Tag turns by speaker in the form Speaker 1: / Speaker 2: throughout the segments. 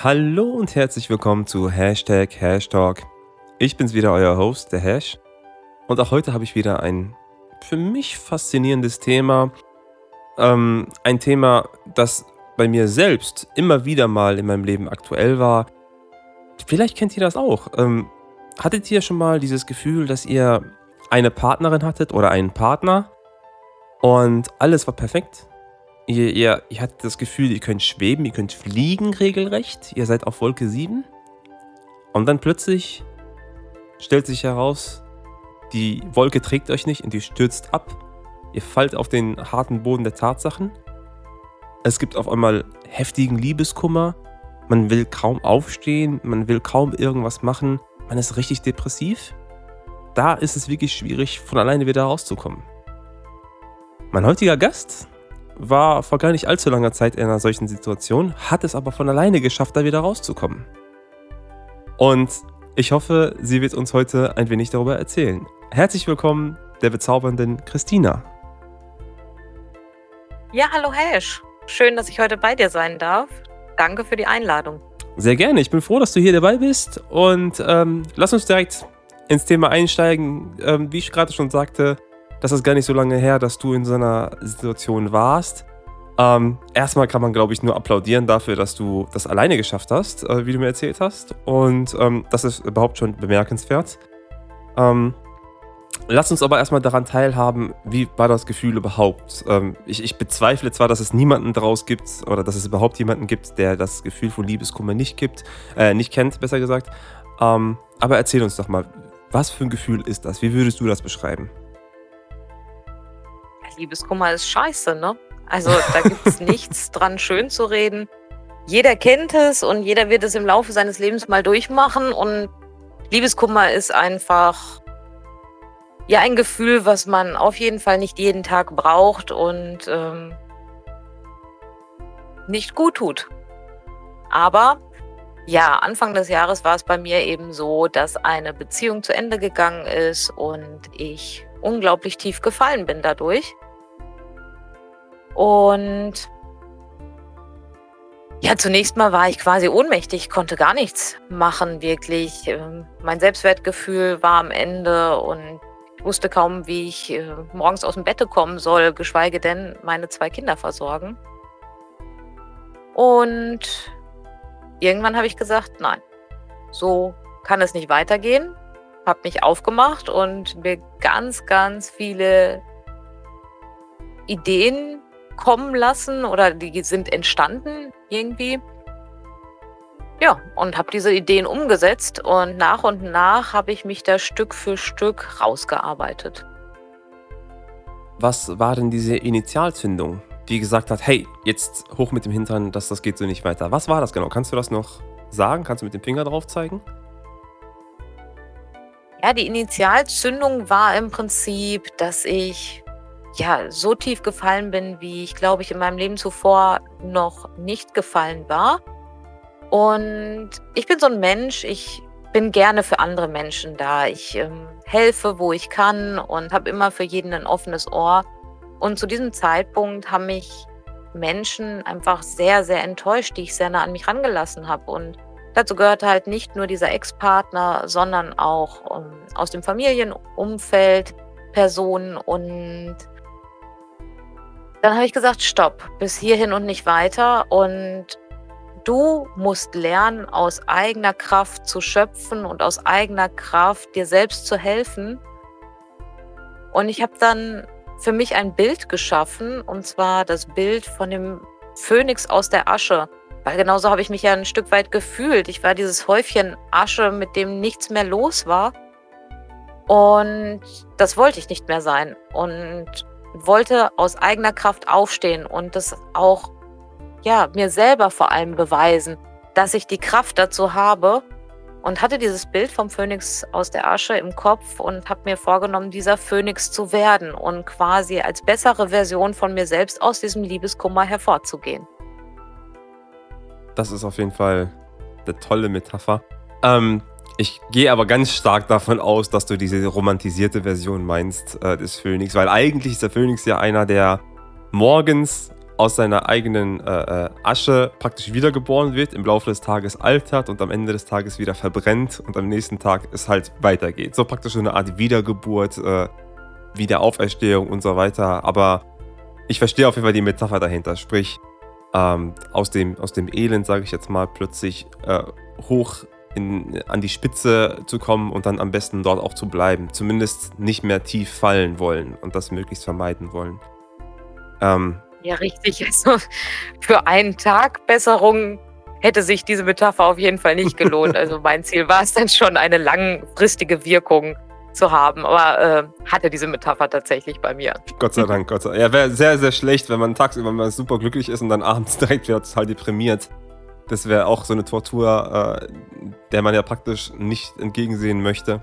Speaker 1: Hallo und herzlich willkommen zu Hashtag Hashtalk. Ich bin's wieder, euer Host, der Hash. Und auch heute habe ich wieder ein für mich faszinierendes Thema. Ähm, ein Thema, das bei mir selbst immer wieder mal in meinem Leben aktuell war. Vielleicht kennt ihr das auch. Ähm, hattet ihr schon mal dieses Gefühl, dass ihr eine Partnerin hattet oder einen Partner und alles war perfekt? Ihr, ihr, ihr hattet das Gefühl, ihr könnt schweben, ihr könnt fliegen regelrecht. Ihr seid auf Wolke 7. Und dann plötzlich stellt sich heraus, die Wolke trägt euch nicht und die stürzt ab. Ihr fallt auf den harten Boden der Tatsachen. Es gibt auf einmal heftigen Liebeskummer. Man will kaum aufstehen, man will kaum irgendwas machen. Man ist richtig depressiv. Da ist es wirklich schwierig, von alleine wieder rauszukommen. Mein heutiger Gast war vor gar nicht allzu langer Zeit in einer solchen Situation, hat es aber von alleine geschafft, da wieder rauszukommen. Und ich hoffe, sie wird uns heute ein wenig darüber erzählen. Herzlich willkommen der bezaubernden Christina.
Speaker 2: Ja, hallo Hash. Schön, dass ich heute bei dir sein darf. Danke für die Einladung.
Speaker 1: Sehr gerne. Ich bin froh, dass du hier dabei bist. Und ähm, lass uns direkt ins Thema einsteigen. Ähm, wie ich gerade schon sagte, das ist gar nicht so lange her, dass du in so einer Situation warst. Ähm, erstmal kann man, glaube ich, nur applaudieren dafür, dass du das alleine geschafft hast, äh, wie du mir erzählt hast. Und ähm, das ist überhaupt schon bemerkenswert. Ähm, lass uns aber erstmal daran teilhaben, wie war das Gefühl überhaupt? Ähm, ich, ich, bezweifle zwar, dass es niemanden daraus gibt oder dass es überhaupt jemanden gibt, der das Gefühl von Liebeskummer nicht gibt, äh, nicht kennt, besser gesagt. Ähm, aber erzähl uns doch mal, was für ein Gefühl ist das? Wie würdest du das beschreiben?
Speaker 2: Liebeskummer ist scheiße, ne? Also da gibt es nichts dran schön zu reden. Jeder kennt es und jeder wird es im Laufe seines Lebens mal durchmachen. Und Liebeskummer ist einfach ja ein Gefühl, was man auf jeden Fall nicht jeden Tag braucht und ähm, nicht gut tut. Aber ja, Anfang des Jahres war es bei mir eben so, dass eine Beziehung zu Ende gegangen ist und ich unglaublich tief gefallen bin dadurch. Und ja, zunächst mal war ich quasi ohnmächtig, konnte gar nichts machen, wirklich. Ähm, mein Selbstwertgefühl war am Ende und ich wusste kaum, wie ich äh, morgens aus dem Bett kommen soll, geschweige denn meine zwei Kinder versorgen. Und irgendwann habe ich gesagt, nein, so kann es nicht weitergehen. Habe mich aufgemacht und mir ganz, ganz viele Ideen kommen lassen oder die sind entstanden irgendwie. Ja, und habe diese Ideen umgesetzt und nach und nach habe ich mich da Stück für Stück rausgearbeitet.
Speaker 1: Was war denn diese Initialzündung, die gesagt hat, hey, jetzt hoch mit dem Hintern, dass das geht so nicht weiter? Was war das genau? Kannst du das noch sagen? Kannst du mit dem Finger drauf zeigen?
Speaker 2: Ja, die Initialzündung war im Prinzip, dass ich ja, so tief gefallen bin, wie ich, glaube ich, in meinem Leben zuvor noch nicht gefallen war. Und ich bin so ein Mensch, ich bin gerne für andere Menschen da. Ich ähm, helfe, wo ich kann und habe immer für jeden ein offenes Ohr. Und zu diesem Zeitpunkt haben mich Menschen einfach sehr, sehr enttäuscht, die ich sehr nah an mich rangelassen habe. Und dazu gehört halt nicht nur dieser Ex-Partner, sondern auch ähm, aus dem Familienumfeld Personen. Und dann habe ich gesagt, stopp, bis hierhin und nicht weiter. Und du musst lernen, aus eigener Kraft zu schöpfen und aus eigener Kraft dir selbst zu helfen. Und ich habe dann für mich ein Bild geschaffen, und zwar das Bild von dem Phönix aus der Asche. Weil genauso habe ich mich ja ein Stück weit gefühlt. Ich war dieses Häufchen Asche, mit dem nichts mehr los war. Und das wollte ich nicht mehr sein. Und wollte aus eigener Kraft aufstehen und das auch ja, mir selber vor allem beweisen, dass ich die Kraft dazu habe und hatte dieses Bild vom Phönix aus der Asche im Kopf und habe mir vorgenommen, dieser Phönix zu werden und quasi als bessere Version von mir selbst aus diesem Liebeskummer hervorzugehen.
Speaker 1: Das ist auf jeden Fall eine tolle Metapher. Ähm, ich gehe aber ganz stark davon aus, dass du diese romantisierte Version meinst äh, des Phönix, weil eigentlich ist der Phönix ja einer, der morgens aus seiner eigenen äh, äh, Asche praktisch wiedergeboren wird, im Laufe des Tages altert und am Ende des Tages wieder verbrennt und am nächsten Tag es halt weitergeht. So praktisch so eine Art Wiedergeburt, äh, Wiederauferstehung und so weiter. Aber ich verstehe auf jeden Fall die Metapher dahinter. Sprich, ähm, aus, dem, aus dem Elend, sage ich jetzt mal, plötzlich äh, hoch in, an die Spitze zu kommen und dann am besten dort auch zu bleiben. Zumindest nicht mehr tief fallen wollen und das möglichst vermeiden wollen.
Speaker 2: Ähm, ja, richtig. Also für einen Tag Besserung hätte sich diese Metapher auf jeden Fall nicht gelohnt. Also mein Ziel war es dann schon, eine langfristige Wirkung zu haben. Aber äh, hatte diese Metapher tatsächlich bei mir.
Speaker 1: Gott sei Dank, Gott sei Dank. Ja, wäre sehr, sehr schlecht, wenn man tagsüber mal super glücklich ist und dann abends direkt wieder total deprimiert. Das wäre auch so eine Tortur, äh, der man ja praktisch nicht entgegensehen möchte.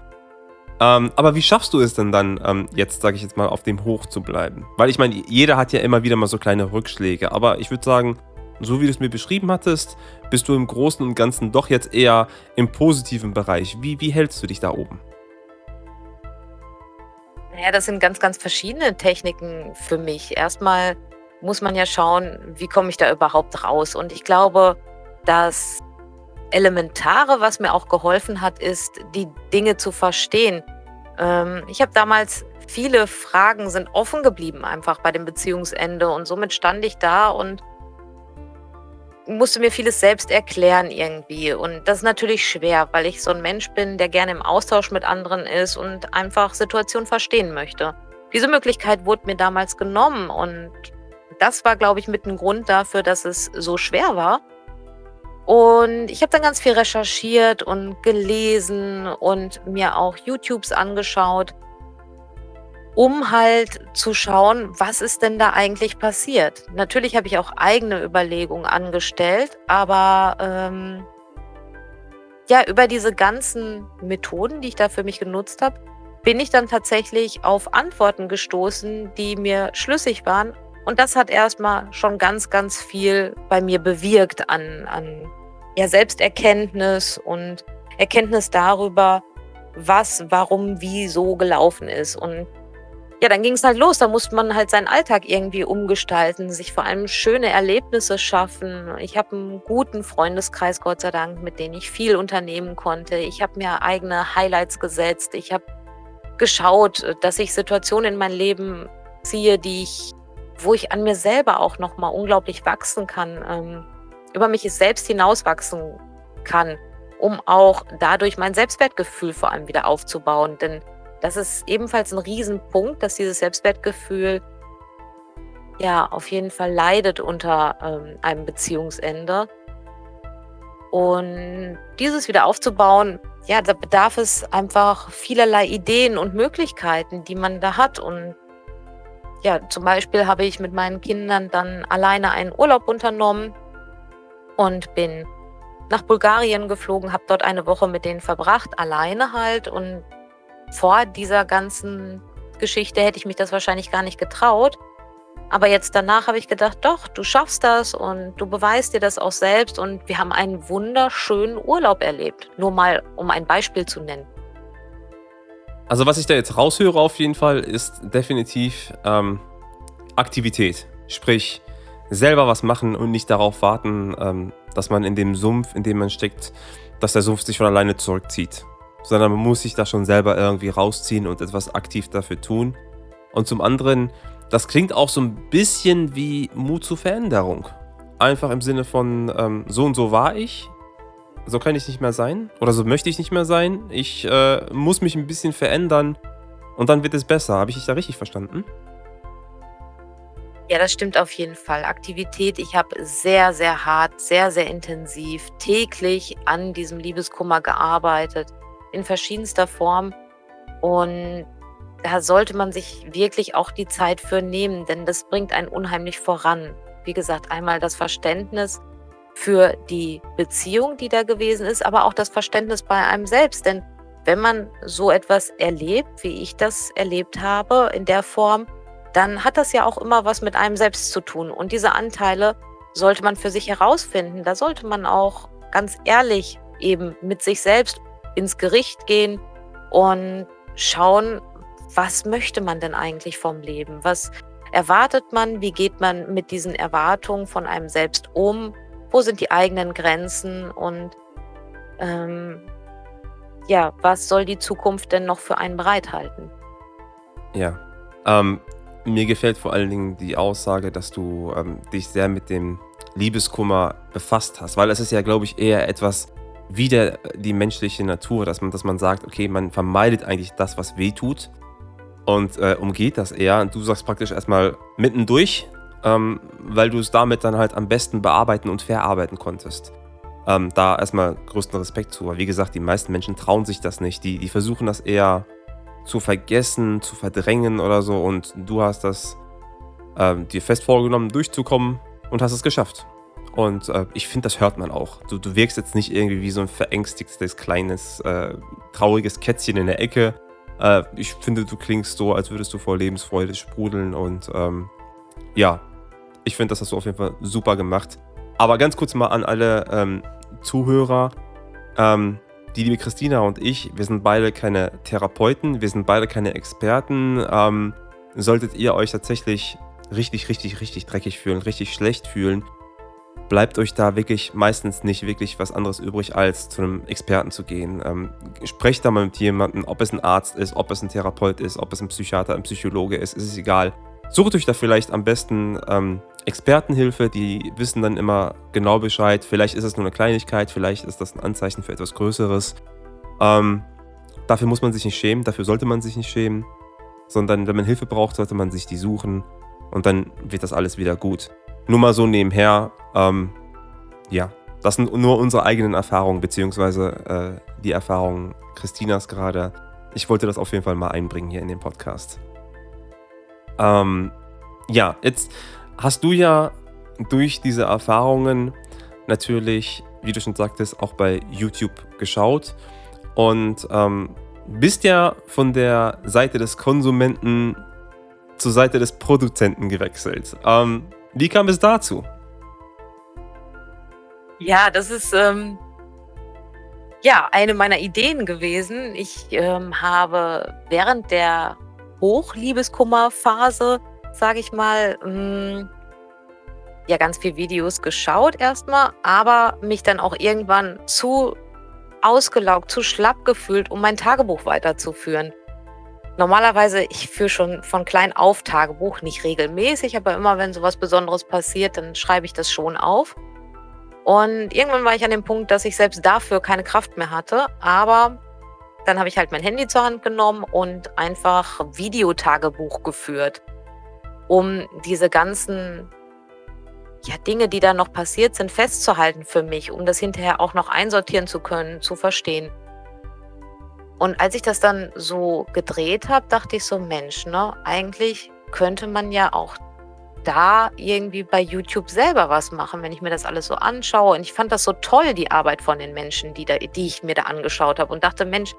Speaker 1: Ähm, aber wie schaffst du es denn dann, ähm, jetzt sage ich jetzt mal, auf dem Hoch zu bleiben? Weil ich meine, jeder hat ja immer wieder mal so kleine Rückschläge. Aber ich würde sagen, so wie du es mir beschrieben hattest, bist du im Großen und Ganzen doch jetzt eher im positiven Bereich. Wie, wie hältst du dich da oben?
Speaker 2: Ja, das sind ganz, ganz verschiedene Techniken für mich. Erstmal muss man ja schauen, wie komme ich da überhaupt raus. Und ich glaube, das Elementare, was mir auch geholfen hat, ist, die Dinge zu verstehen. Ähm, ich habe damals viele Fragen sind offen geblieben einfach bei dem Beziehungsende und somit stand ich da und musste mir vieles selbst erklären irgendwie. Und das ist natürlich schwer, weil ich so ein Mensch bin, der gerne im Austausch mit anderen ist und einfach Situationen verstehen möchte. Diese Möglichkeit wurde mir damals genommen und das war, glaube ich, mit ein Grund dafür, dass es so schwer war. Und ich habe dann ganz viel recherchiert und gelesen und mir auch YouTubes angeschaut um halt zu schauen, was ist denn da eigentlich passiert. Natürlich habe ich auch eigene Überlegungen angestellt, aber ähm, ja, über diese ganzen Methoden, die ich da für mich genutzt habe, bin ich dann tatsächlich auf Antworten gestoßen, die mir schlüssig waren. Und das hat erstmal schon ganz, ganz viel bei mir bewirkt an, an ja, Selbsterkenntnis und Erkenntnis darüber, was, warum, wie so gelaufen ist. Und ja, dann ging es halt los. Da musste man halt seinen Alltag irgendwie umgestalten, sich vor allem schöne Erlebnisse schaffen. Ich habe einen guten Freundeskreis, Gott sei Dank, mit dem ich viel unternehmen konnte. Ich habe mir eigene Highlights gesetzt. Ich habe geschaut, dass ich Situationen in mein Leben ziehe, die ich, wo ich an mir selber auch noch mal unglaublich wachsen kann, ähm, über mich selbst hinauswachsen kann, um auch dadurch mein Selbstwertgefühl vor allem wieder aufzubauen. Denn das ist ebenfalls ein Riesenpunkt, dass dieses Selbstwertgefühl ja auf jeden Fall leidet unter ähm, einem Beziehungsende. Und dieses wieder aufzubauen, ja, da bedarf es einfach vielerlei Ideen und Möglichkeiten, die man da hat. Und ja, zum Beispiel habe ich mit meinen Kindern dann alleine einen Urlaub unternommen und bin nach Bulgarien geflogen, habe dort eine Woche mit denen verbracht, alleine halt und vor dieser ganzen Geschichte hätte ich mich das wahrscheinlich gar nicht getraut. Aber jetzt danach habe ich gedacht, doch, du schaffst das und du beweist dir das auch selbst und wir haben einen wunderschönen Urlaub erlebt. Nur mal, um ein Beispiel zu nennen.
Speaker 1: Also was ich da jetzt raushöre auf jeden Fall, ist definitiv ähm, Aktivität. Sprich, selber was machen und nicht darauf warten, ähm, dass man in dem Sumpf, in dem man steckt, dass der Sumpf sich von alleine zurückzieht sondern man muss sich da schon selber irgendwie rausziehen und etwas aktiv dafür tun. Und zum anderen, das klingt auch so ein bisschen wie Mut zur Veränderung. Einfach im Sinne von, ähm, so und so war ich, so kann ich nicht mehr sein oder so möchte ich nicht mehr sein. Ich äh, muss mich ein bisschen verändern und dann wird es besser. Habe ich dich da richtig verstanden?
Speaker 2: Ja, das stimmt auf jeden Fall. Aktivität. Ich habe sehr, sehr hart, sehr, sehr intensiv täglich an diesem Liebeskummer gearbeitet in verschiedenster Form. Und da sollte man sich wirklich auch die Zeit für nehmen, denn das bringt einen unheimlich voran. Wie gesagt, einmal das Verständnis für die Beziehung, die da gewesen ist, aber auch das Verständnis bei einem selbst. Denn wenn man so etwas erlebt, wie ich das erlebt habe, in der Form, dann hat das ja auch immer was mit einem selbst zu tun. Und diese Anteile sollte man für sich herausfinden. Da sollte man auch ganz ehrlich eben mit sich selbst ins Gericht gehen und schauen, was möchte man denn eigentlich vom Leben? Was erwartet man? Wie geht man mit diesen Erwartungen von einem selbst um? Wo sind die eigenen Grenzen? Und ähm, ja, was soll die Zukunft denn noch für einen bereithalten?
Speaker 1: Ja, ähm, mir gefällt vor allen Dingen die Aussage, dass du ähm, dich sehr mit dem Liebeskummer befasst hast, weil es ist ja, glaube ich, eher etwas wieder die menschliche Natur, dass man, dass man sagt, okay, man vermeidet eigentlich das, was weh tut und äh, umgeht das eher. Und du sagst praktisch erstmal mittendurch, ähm, weil du es damit dann halt am besten bearbeiten und verarbeiten konntest. Ähm, da erstmal größten Respekt zu. Weil wie gesagt, die meisten Menschen trauen sich das nicht. Die, die versuchen das eher zu vergessen, zu verdrängen oder so. Und du hast das ähm, dir fest vorgenommen, durchzukommen und hast es geschafft. Und äh, ich finde, das hört man auch. Du, du wirkst jetzt nicht irgendwie wie so ein verängstigtes, kleines, äh, trauriges Kätzchen in der Ecke. Äh, ich finde, du klingst so, als würdest du vor Lebensfreude sprudeln. Und ähm, ja, ich finde, das hast du auf jeden Fall super gemacht. Aber ganz kurz mal an alle ähm, Zuhörer. Ähm, die liebe Christina und ich, wir sind beide keine Therapeuten, wir sind beide keine Experten. Ähm, solltet ihr euch tatsächlich richtig, richtig, richtig dreckig fühlen, richtig schlecht fühlen, bleibt euch da wirklich meistens nicht wirklich was anderes übrig, als zu einem Experten zu gehen. Ähm, sprecht da mal mit jemandem, ob es ein Arzt ist, ob es ein Therapeut ist, ob es ein Psychiater, ein Psychologe ist, ist es egal. Sucht euch da vielleicht am besten ähm, Expertenhilfe, die wissen dann immer genau Bescheid. Vielleicht ist es nur eine Kleinigkeit, vielleicht ist das ein Anzeichen für etwas Größeres. Ähm, dafür muss man sich nicht schämen, dafür sollte man sich nicht schämen, sondern wenn man Hilfe braucht, sollte man sich die suchen und dann wird das alles wieder gut. Nur mal so nebenher, ähm, ja, das sind nur unsere eigenen Erfahrungen, beziehungsweise äh, die Erfahrungen Christinas gerade. Ich wollte das auf jeden Fall mal einbringen hier in den Podcast. Ähm, ja, jetzt hast du ja durch diese Erfahrungen natürlich, wie du schon sagtest, auch bei YouTube geschaut und ähm, bist ja von der Seite des Konsumenten zur Seite des Produzenten gewechselt. Ähm, wie kam es dazu?
Speaker 2: Ja, das ist ähm, ja eine meiner Ideen gewesen. Ich ähm, habe während der Hochliebeskummerphase, sage ich mal, mh, hm, ja ganz viel Videos geschaut erstmal, aber mich dann auch irgendwann zu ausgelaugt, zu schlapp gefühlt, um mein Tagebuch weiterzuführen. Normalerweise, ich führe schon von klein auf Tagebuch, nicht regelmäßig, aber immer wenn sowas Besonderes passiert, dann schreibe ich das schon auf. Und irgendwann war ich an dem Punkt, dass ich selbst dafür keine Kraft mehr hatte. Aber dann habe ich halt mein Handy zur Hand genommen und einfach Videotagebuch geführt, um diese ganzen ja, Dinge, die da noch passiert sind, festzuhalten für mich, um das hinterher auch noch einsortieren zu können, zu verstehen. Und als ich das dann so gedreht habe, dachte ich so, Mensch, ne, eigentlich könnte man ja auch da irgendwie bei YouTube selber was machen, wenn ich mir das alles so anschaue. Und ich fand das so toll, die Arbeit von den Menschen, die, da, die ich mir da angeschaut habe und dachte, Mensch,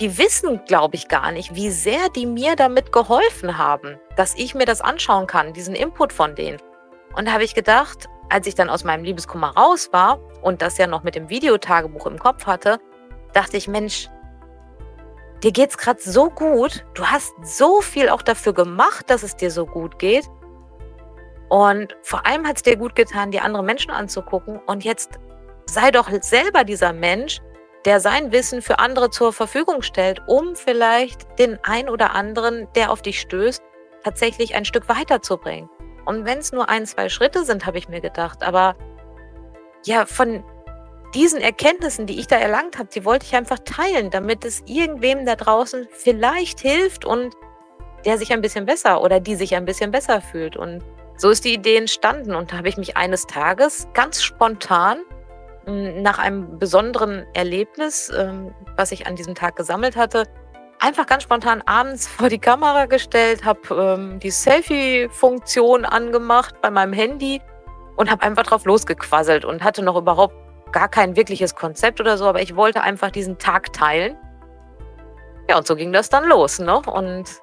Speaker 2: die wissen, glaube ich, gar nicht, wie sehr die mir damit geholfen haben, dass ich mir das anschauen kann, diesen Input von denen. Und da habe ich gedacht, als ich dann aus meinem Liebeskummer raus war und das ja noch mit dem Videotagebuch im Kopf hatte, dachte ich, Mensch, dir geht's gerade so gut, du hast so viel auch dafür gemacht, dass es dir so gut geht. Und vor allem hat es dir gut getan, die anderen Menschen anzugucken. Und jetzt sei doch selber dieser Mensch, der sein Wissen für andere zur Verfügung stellt, um vielleicht den ein oder anderen, der auf dich stößt, tatsächlich ein Stück weiterzubringen. Und wenn es nur ein, zwei Schritte sind, habe ich mir gedacht, aber ja, von diesen Erkenntnissen, die ich da erlangt habe, die wollte ich einfach teilen, damit es irgendwem da draußen vielleicht hilft und der sich ein bisschen besser oder die sich ein bisschen besser fühlt. Und so ist die Idee entstanden. Und da habe ich mich eines Tages ganz spontan nach einem besonderen Erlebnis, ähm, was ich an diesem Tag gesammelt hatte, einfach ganz spontan abends vor die Kamera gestellt, habe ähm, die Selfie-Funktion angemacht bei meinem Handy und habe einfach drauf losgequasselt und hatte noch überhaupt gar kein wirkliches Konzept oder so, aber ich wollte einfach diesen Tag teilen. Ja, und so ging das dann los, ne? Und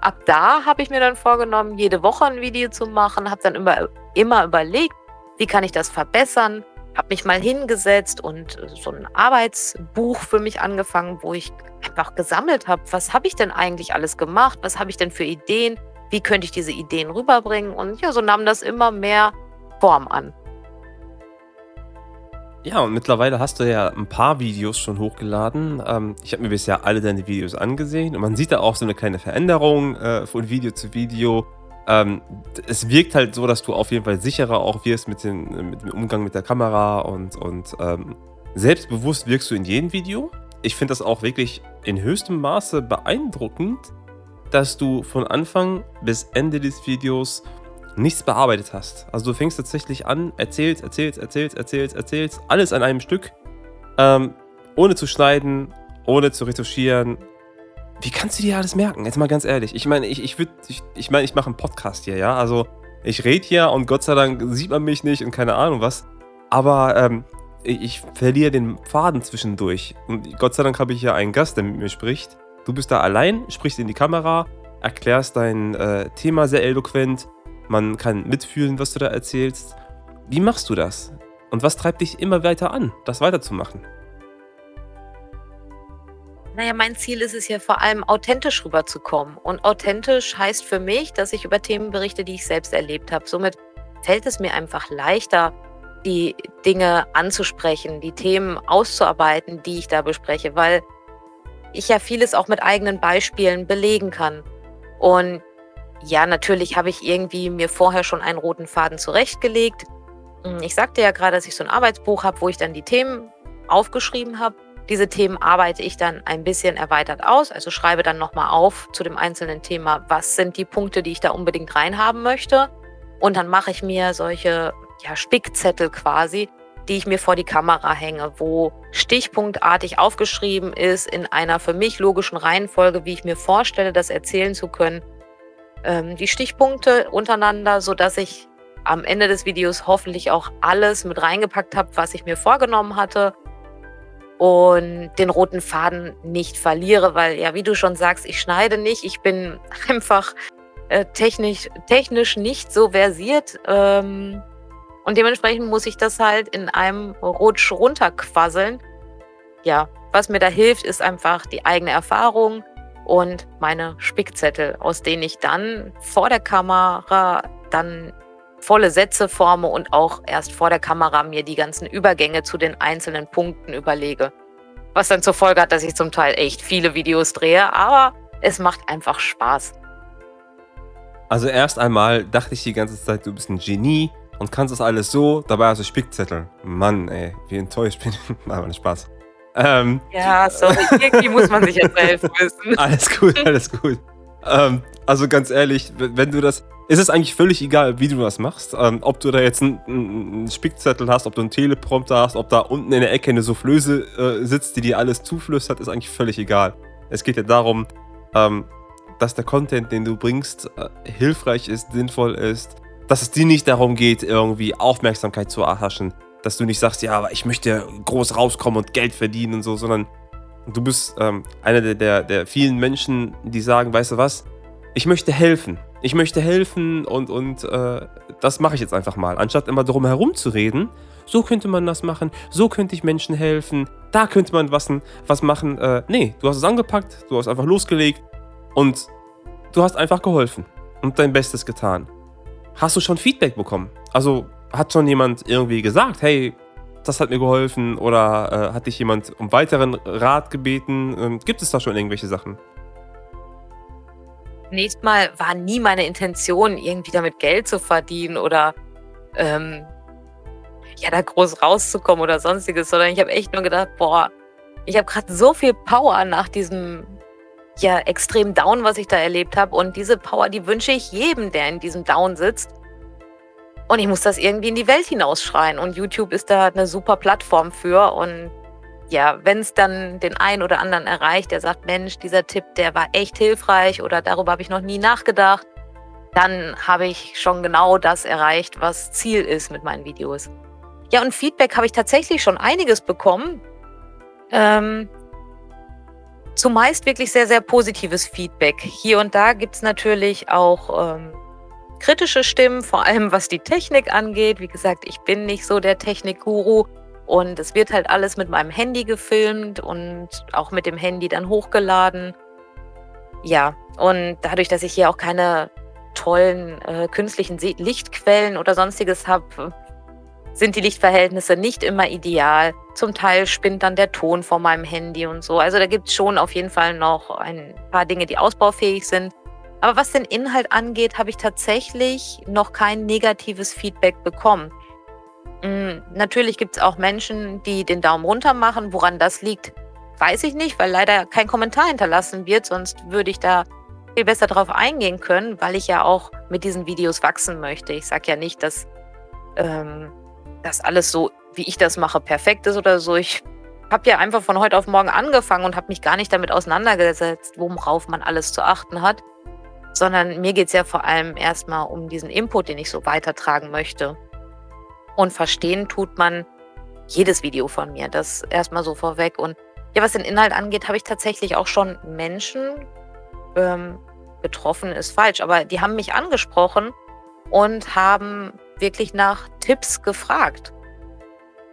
Speaker 2: ab da habe ich mir dann vorgenommen, jede Woche ein Video zu machen, habe dann immer, immer überlegt, wie kann ich das verbessern, habe mich mal hingesetzt und so ein Arbeitsbuch für mich angefangen, wo ich einfach gesammelt habe, was habe ich denn eigentlich alles gemacht, was habe ich denn für Ideen, wie könnte ich diese Ideen rüberbringen. Und ja, so nahm das immer mehr Form an.
Speaker 1: Ja, und mittlerweile hast du ja ein paar Videos schon hochgeladen. Ähm, ich habe mir bisher alle deine Videos angesehen und man sieht da auch so eine kleine Veränderung äh, von Video zu Video. Ähm, es wirkt halt so, dass du auf jeden Fall sicherer auch wirst mit, den, mit dem Umgang mit der Kamera und, und ähm, selbstbewusst wirkst du in jedem Video. Ich finde das auch wirklich in höchstem Maße beeindruckend, dass du von Anfang bis Ende des Videos nichts bearbeitet hast. Also du fängst tatsächlich an, erzählst, erzählst, erzählst, erzählst, erzählst, alles an einem Stück, ähm, ohne zu schneiden, ohne zu retuschieren. Wie kannst du dir alles merken? Jetzt mal ganz ehrlich. Ich meine, ich, ich ich, ich meine, ich mache einen Podcast hier, ja. Also ich rede hier und Gott sei Dank sieht man mich nicht und keine Ahnung was. Aber ähm, ich, ich verliere den Faden zwischendurch. Und Gott sei Dank habe ich hier einen Gast, der mit mir spricht. Du bist da allein, sprichst in die Kamera, erklärst dein äh, Thema sehr eloquent man kann mitfühlen, was du da erzählst. Wie machst du das? Und was treibt dich immer weiter an, das weiterzumachen?
Speaker 2: Naja, mein Ziel ist es ja vor allem, authentisch rüberzukommen. Und authentisch heißt für mich, dass ich über Themen berichte, die ich selbst erlebt habe. Somit fällt es mir einfach leichter, die Dinge anzusprechen, die Themen auszuarbeiten, die ich da bespreche, weil ich ja vieles auch mit eigenen Beispielen belegen kann. Und ja, natürlich habe ich irgendwie mir vorher schon einen roten Faden zurechtgelegt. Hm, ich sagte ja gerade, dass ich so ein Arbeitsbuch habe, wo ich dann die Themen aufgeschrieben habe. Diese Themen arbeite ich dann ein bisschen erweitert aus, also schreibe dann nochmal auf zu dem einzelnen Thema, was sind die Punkte, die ich da unbedingt reinhaben möchte. Und dann mache ich mir solche ja, Spickzettel quasi, die ich mir vor die Kamera hänge, wo stichpunktartig aufgeschrieben ist in einer für mich logischen Reihenfolge, wie ich mir vorstelle, das erzählen zu können, ähm, die Stichpunkte untereinander, sodass ich am Ende des Videos hoffentlich auch alles mit reingepackt habe, was ich mir vorgenommen hatte und den roten Faden nicht verliere, weil ja, wie du schon sagst, ich schneide nicht, ich bin einfach äh, technisch, technisch nicht so versiert ähm, und dementsprechend muss ich das halt in einem Rutsch runterquasseln. Ja, was mir da hilft, ist einfach die eigene Erfahrung, und meine Spickzettel, aus denen ich dann vor der Kamera dann volle Sätze forme und auch erst vor der Kamera mir die ganzen Übergänge zu den einzelnen Punkten überlege. Was dann zur Folge hat, dass ich zum Teil echt viele Videos drehe, aber es macht einfach Spaß.
Speaker 1: Also erst einmal dachte ich die ganze Zeit, du bist ein Genie und kannst das alles so, dabei hast du Spickzettel. Mann, ey, wie enttäuscht bin ich. Aber Spaß.
Speaker 2: Ähm, ja, sorry, irgendwie muss man sich jetzt helfen müssen.
Speaker 1: Alles gut, alles gut. Ähm, also ganz ehrlich, wenn du das. Ist es eigentlich völlig egal, wie du das machst? Ähm, ob du da jetzt einen, Spickzettel hast, ob du einen Teleprompter hast, ob da unten in der Ecke eine Soufflöse äh, sitzt, die dir alles zuflüstert, ist eigentlich völlig egal. Es geht ja darum, ähm, dass der Content, den du bringst, äh, hilfreich ist, sinnvoll ist, dass es dir nicht darum geht, irgendwie Aufmerksamkeit zu erhaschen, dass du nicht sagst, ja, aber ich möchte groß rauskommen und Geld verdienen und so, sondern du bist ähm, einer der, der, der vielen Menschen, die sagen, weißt du was, ich möchte helfen. Ich möchte helfen und, und äh, das mache ich jetzt einfach mal. Anstatt immer drum herum zu reden, so könnte man das machen, so könnte ich Menschen helfen, da könnte man was, was machen. Äh, nee, du hast es angepackt, du hast einfach losgelegt und du hast einfach geholfen und dein Bestes getan. Hast du schon Feedback bekommen? Also hat schon jemand irgendwie gesagt, hey, das hat mir geholfen oder äh, hat dich jemand um weiteren Rat gebeten? Ähm, gibt es da schon irgendwelche Sachen?
Speaker 2: Nächstes Mal war nie meine Intention, irgendwie damit Geld zu verdienen oder ähm, ja, da groß rauszukommen oder sonstiges, sondern ich habe echt nur gedacht, boah, ich habe gerade so viel Power nach diesem ja extrem Down, was ich da erlebt habe. Und diese Power, die wünsche ich jedem, der in diesem Down sitzt. Und ich muss das irgendwie in die Welt hinausschreien. Und YouTube ist da eine super Plattform für. Und ja, wenn es dann den einen oder anderen erreicht, der sagt, Mensch, dieser Tipp, der war echt hilfreich oder darüber habe ich noch nie nachgedacht, dann habe ich schon genau das erreicht, was Ziel ist mit meinen Videos. Ja, und Feedback habe ich tatsächlich schon einiges bekommen. Ähm, zumeist wirklich sehr, sehr positives Feedback. Hier und da gibt es natürlich auch ähm, kritische Stimmen, vor allem was die Technik angeht. Wie gesagt, ich bin nicht so der Technikguru und es wird halt alles mit meinem Handy gefilmt und auch mit dem Handy dann hochgeladen. Ja, und dadurch, dass ich hier auch keine tollen äh, künstlichen Lichtquellen oder sonstiges habe, sind die Lichtverhältnisse nicht immer ideal. Zum Teil spinnt dann der Ton vor meinem Handy und so. Also da gibt es schon auf jeden Fall noch ein paar Dinge, die ausbaufähig sind. Aber was den Inhalt angeht, habe ich tatsächlich noch kein negatives Feedback bekommen. Mhm, natürlich gibt es auch Menschen, die den Daumen runter machen. Woran das liegt, weiß ich nicht, weil leider kein Kommentar hinterlassen wird. Sonst würde ich da viel besser darauf eingehen können, weil ich ja auch mit diesen Videos wachsen möchte. Ich sage ja nicht, dass ähm, das alles so, wie ich das mache, perfekt ist oder so. Ich habe ja einfach von heute auf morgen angefangen und habe mich gar nicht damit auseinandergesetzt, worauf man alles zu achten hat, sondern mir geht es ja vor allem erstmal um diesen Input, den ich so weitertragen möchte. Und verstehen tut man jedes Video von mir, das erstmal so vorweg. Und ja, was den Inhalt angeht, habe ich tatsächlich auch schon Menschen ähm, getroffen, ist falsch, aber die haben mich angesprochen und haben wirklich nach Tipps gefragt.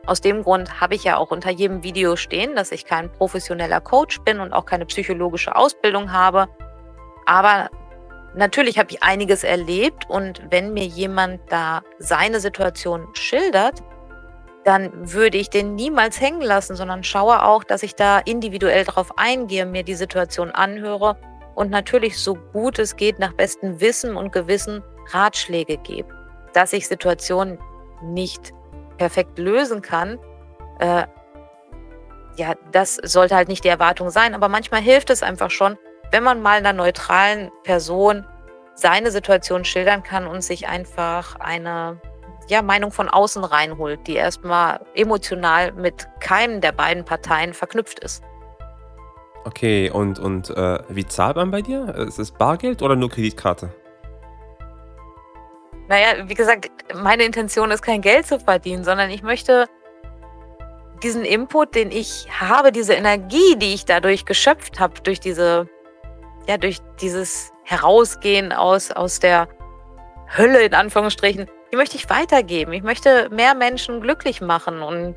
Speaker 2: Aus dem Grund habe ich ja auch unter jedem Video stehen, dass ich kein professioneller Coach bin und auch keine psychologische Ausbildung habe. Aber natürlich habe ich einiges erlebt und wenn mir jemand da seine Situation schildert, dann würde ich den niemals hängen lassen, sondern schaue auch, dass ich da individuell darauf eingehe, mir die Situation anhöre und natürlich so gut es geht nach bestem Wissen und Gewissen Ratschläge gebe dass ich Situationen nicht perfekt lösen kann, äh, ja, das sollte halt nicht die Erwartung sein. Aber manchmal hilft es einfach schon, wenn man mal einer neutralen Person seine Situation schildern kann und sich einfach eine ja, Meinung von außen reinholt, die erstmal emotional mit keinem der beiden Parteien verknüpft ist.
Speaker 1: Okay, und, und äh, wie zahlt man bei dir? Ist es Bargeld oder nur Kreditkarte?
Speaker 2: Naja, wie gesagt, meine Intention ist kein Geld zu verdienen, sondern ich möchte diesen Input, den ich habe, diese Energie, die ich dadurch geschöpft habe, durch diese, ja, durch dieses Herausgehen aus, aus der Hölle in Anführungsstrichen, die möchte ich weitergeben. Ich möchte mehr Menschen glücklich machen und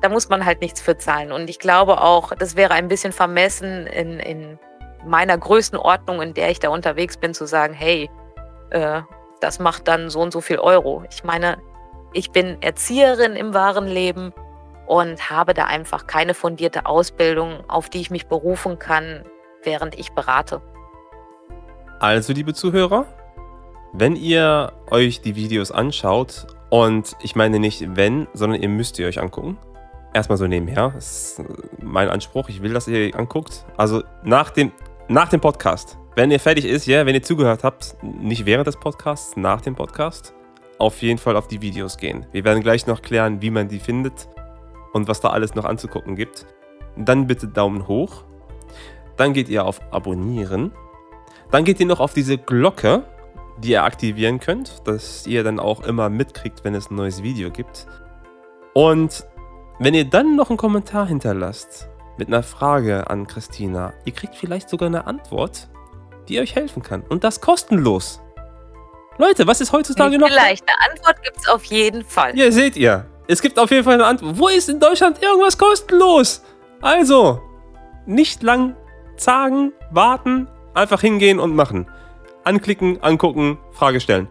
Speaker 2: da muss man halt nichts für zahlen. Und ich glaube auch, das wäre ein bisschen vermessen in, in meiner Größenordnung, in der ich da unterwegs bin, zu sagen, hey, äh, das macht dann so und so viel Euro. Ich meine, ich bin Erzieherin im wahren Leben und habe da einfach keine fundierte Ausbildung, auf die ich mich berufen kann, während ich berate.
Speaker 1: Also, liebe Zuhörer, wenn ihr euch die Videos anschaut, und ich meine nicht wenn, sondern ihr müsst ihr euch angucken. Erstmal so nebenher, das ist mein Anspruch, ich will, dass ihr anguckt. Also nach dem, nach dem Podcast wenn ihr fertig ist, ja, wenn ihr zugehört habt, nicht während des Podcasts, nach dem Podcast, auf jeden Fall auf die Videos gehen. Wir werden gleich noch klären, wie man die findet und was da alles noch anzugucken gibt. Dann bitte Daumen hoch. Dann geht ihr auf Abonnieren. Dann geht ihr noch auf diese Glocke, die ihr aktivieren könnt, dass ihr dann auch immer mitkriegt, wenn es ein neues Video gibt. Und wenn ihr dann noch einen Kommentar hinterlasst mit einer Frage an Christina, ihr kriegt vielleicht sogar eine Antwort die euch helfen kann. Und das kostenlos. Leute, was ist heutzutage Nicht noch?
Speaker 2: Vielleicht, eine Antwort gibt es auf jeden Fall.
Speaker 1: Ja, seht ihr. Es gibt auf jeden Fall eine Antwort. Wo ist in Deutschland irgendwas kostenlos? Also, nicht lang zagen, warten, einfach hingehen und machen. Anklicken, angucken, Frage stellen.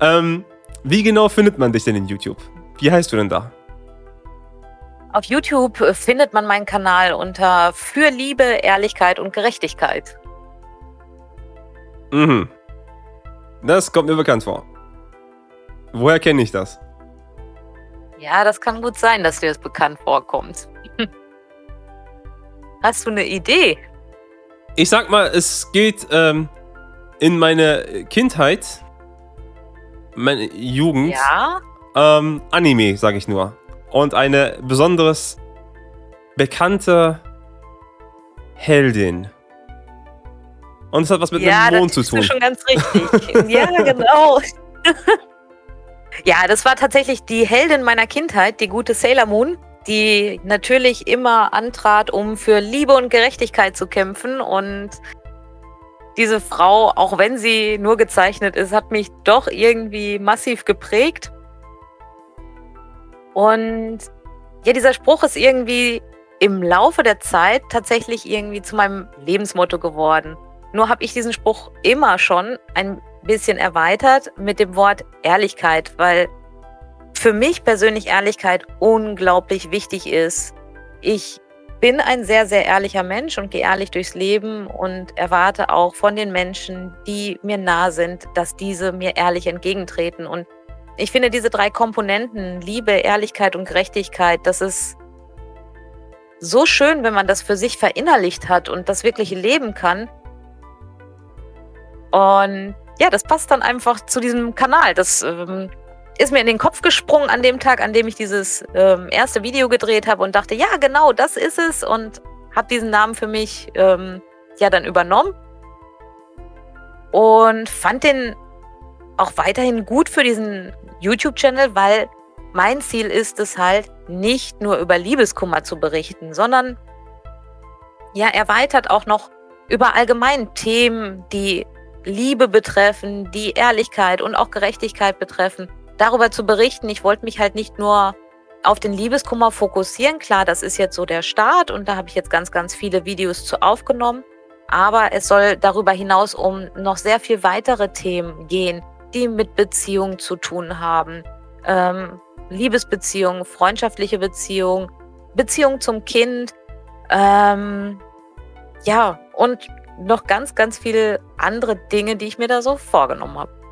Speaker 1: Ähm, wie genau findet man dich denn in YouTube? Wie heißt du denn da?
Speaker 2: Auf YouTube findet man meinen Kanal unter Für Liebe, Ehrlichkeit und Gerechtigkeit.
Speaker 1: Mhm. Das kommt mir bekannt vor. Woher kenne ich das?
Speaker 2: Ja, das kann gut sein, dass dir das bekannt vorkommt. Hast du eine Idee?
Speaker 1: Ich sag mal, es geht ähm, in meine Kindheit, meine Jugend.
Speaker 2: Ja.
Speaker 1: Ähm, Anime, sag ich nur. Und eine besonders bekannte Heldin. Und es hat was mit ja, einem Mond zu tun.
Speaker 2: Ja, das ist schon ganz richtig. ja, genau. ja, das war tatsächlich die Heldin meiner Kindheit, die gute Sailor Moon, die natürlich immer antrat, um für Liebe und Gerechtigkeit zu kämpfen. Und diese Frau, auch wenn sie nur gezeichnet ist, hat mich doch irgendwie massiv geprägt. Und ja, dieser Spruch ist irgendwie im Laufe der Zeit tatsächlich irgendwie zu meinem Lebensmotto geworden. Nur habe ich diesen Spruch immer schon ein bisschen erweitert mit dem Wort Ehrlichkeit, weil für mich persönlich Ehrlichkeit unglaublich wichtig ist. Ich bin ein sehr, sehr ehrlicher Mensch und gehe ehrlich durchs Leben und erwarte auch von den Menschen, die mir nah sind, dass diese mir ehrlich entgegentreten. Und ich finde diese drei Komponenten, Liebe, Ehrlichkeit und Gerechtigkeit, das ist so schön, wenn man das für sich verinnerlicht hat und das wirklich leben kann. Und ja, das passt dann einfach zu diesem Kanal. Das ähm, ist mir in den Kopf gesprungen an dem Tag, an dem ich dieses ähm, erste Video gedreht habe und dachte, ja, genau, das ist es und habe diesen Namen für mich ähm, ja dann übernommen. Und fand den auch weiterhin gut für diesen YouTube-Channel, weil mein Ziel ist es halt, nicht nur über Liebeskummer zu berichten, sondern ja, erweitert auch noch über allgemein Themen, die Liebe betreffen, die Ehrlichkeit und auch Gerechtigkeit betreffen, darüber zu berichten. Ich wollte mich halt nicht nur auf den Liebeskummer fokussieren. Klar, das ist jetzt so der Start und da habe ich jetzt ganz, ganz viele Videos zu aufgenommen. Aber es soll darüber hinaus um noch sehr viel weitere Themen gehen, die mit Beziehungen zu tun haben. Ähm, Liebesbeziehungen, freundschaftliche Beziehungen, Beziehung zum Kind. Ähm, ja, und noch ganz, ganz viele andere Dinge, die ich mir da so vorgenommen habe.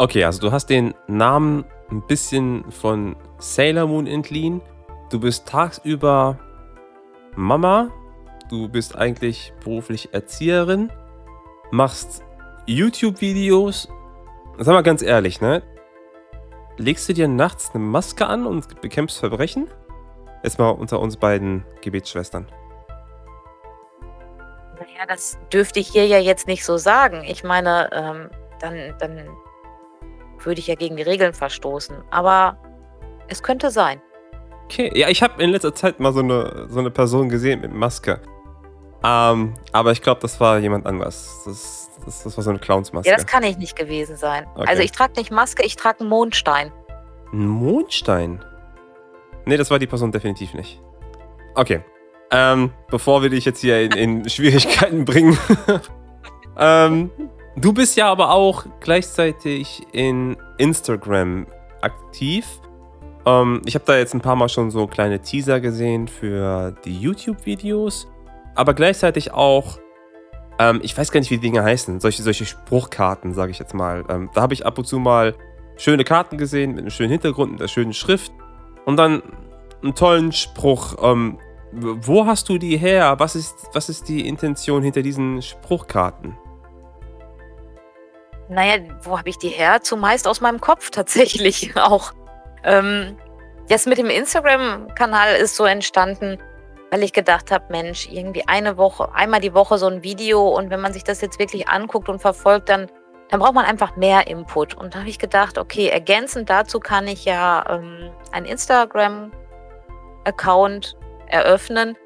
Speaker 1: Okay, also du hast den Namen ein bisschen von Sailor Moon entliehen. Du bist tagsüber Mama. Du bist eigentlich beruflich Erzieherin. Machst YouTube-Videos. Sag mal ganz ehrlich, ne? Legst du dir nachts eine Maske an und bekämpfst Verbrechen? Jetzt mal unter uns beiden Gebetsschwestern.
Speaker 2: Naja, das dürfte ich hier ja jetzt nicht so sagen. Ich meine, ähm, dann, dann würde ich ja gegen die Regeln verstoßen. Aber es könnte sein.
Speaker 1: Okay, ja, ich habe in letzter Zeit mal so eine, so eine Person gesehen mit Maske. Ähm, aber ich glaube, das war jemand anders. Das, das, das war so eine Clownsmaske.
Speaker 2: Ja, das kann ich nicht gewesen sein. Okay. Also ich trage nicht Maske, ich trage einen Mondstein.
Speaker 1: Ein Mondstein? Nee, das war die Person definitiv nicht. Okay. Ähm, bevor wir dich jetzt hier in, in Schwierigkeiten bringen. ähm, Du bist ja aber auch gleichzeitig in Instagram aktiv. Ähm, ich habe da jetzt ein paar Mal schon so kleine Teaser gesehen für die YouTube-Videos. Aber gleichzeitig auch, ähm, ich weiß gar nicht, wie die Dinge heißen, solche, solche Spruchkarten, sage ich jetzt mal. Ähm, da habe ich ab und zu mal schöne Karten gesehen mit einem schönen Hintergrund, mit einer schönen Schrift. Und dann einen tollen Spruch. Ähm, wo hast du die her? Was ist, was ist die Intention hinter diesen Spruchkarten?
Speaker 2: Naja, wo habe ich die her? Zumeist aus meinem Kopf tatsächlich auch. Ähm, das mit dem Instagram-Kanal ist so entstanden, weil ich gedacht habe, Mensch, irgendwie eine Woche, einmal die Woche so ein Video und wenn man sich das jetzt wirklich anguckt und verfolgt, dann, dann braucht man einfach mehr Input. Und da habe ich gedacht, okay, ergänzend dazu kann ich ja ähm, einen Instagram-Account eröffnen,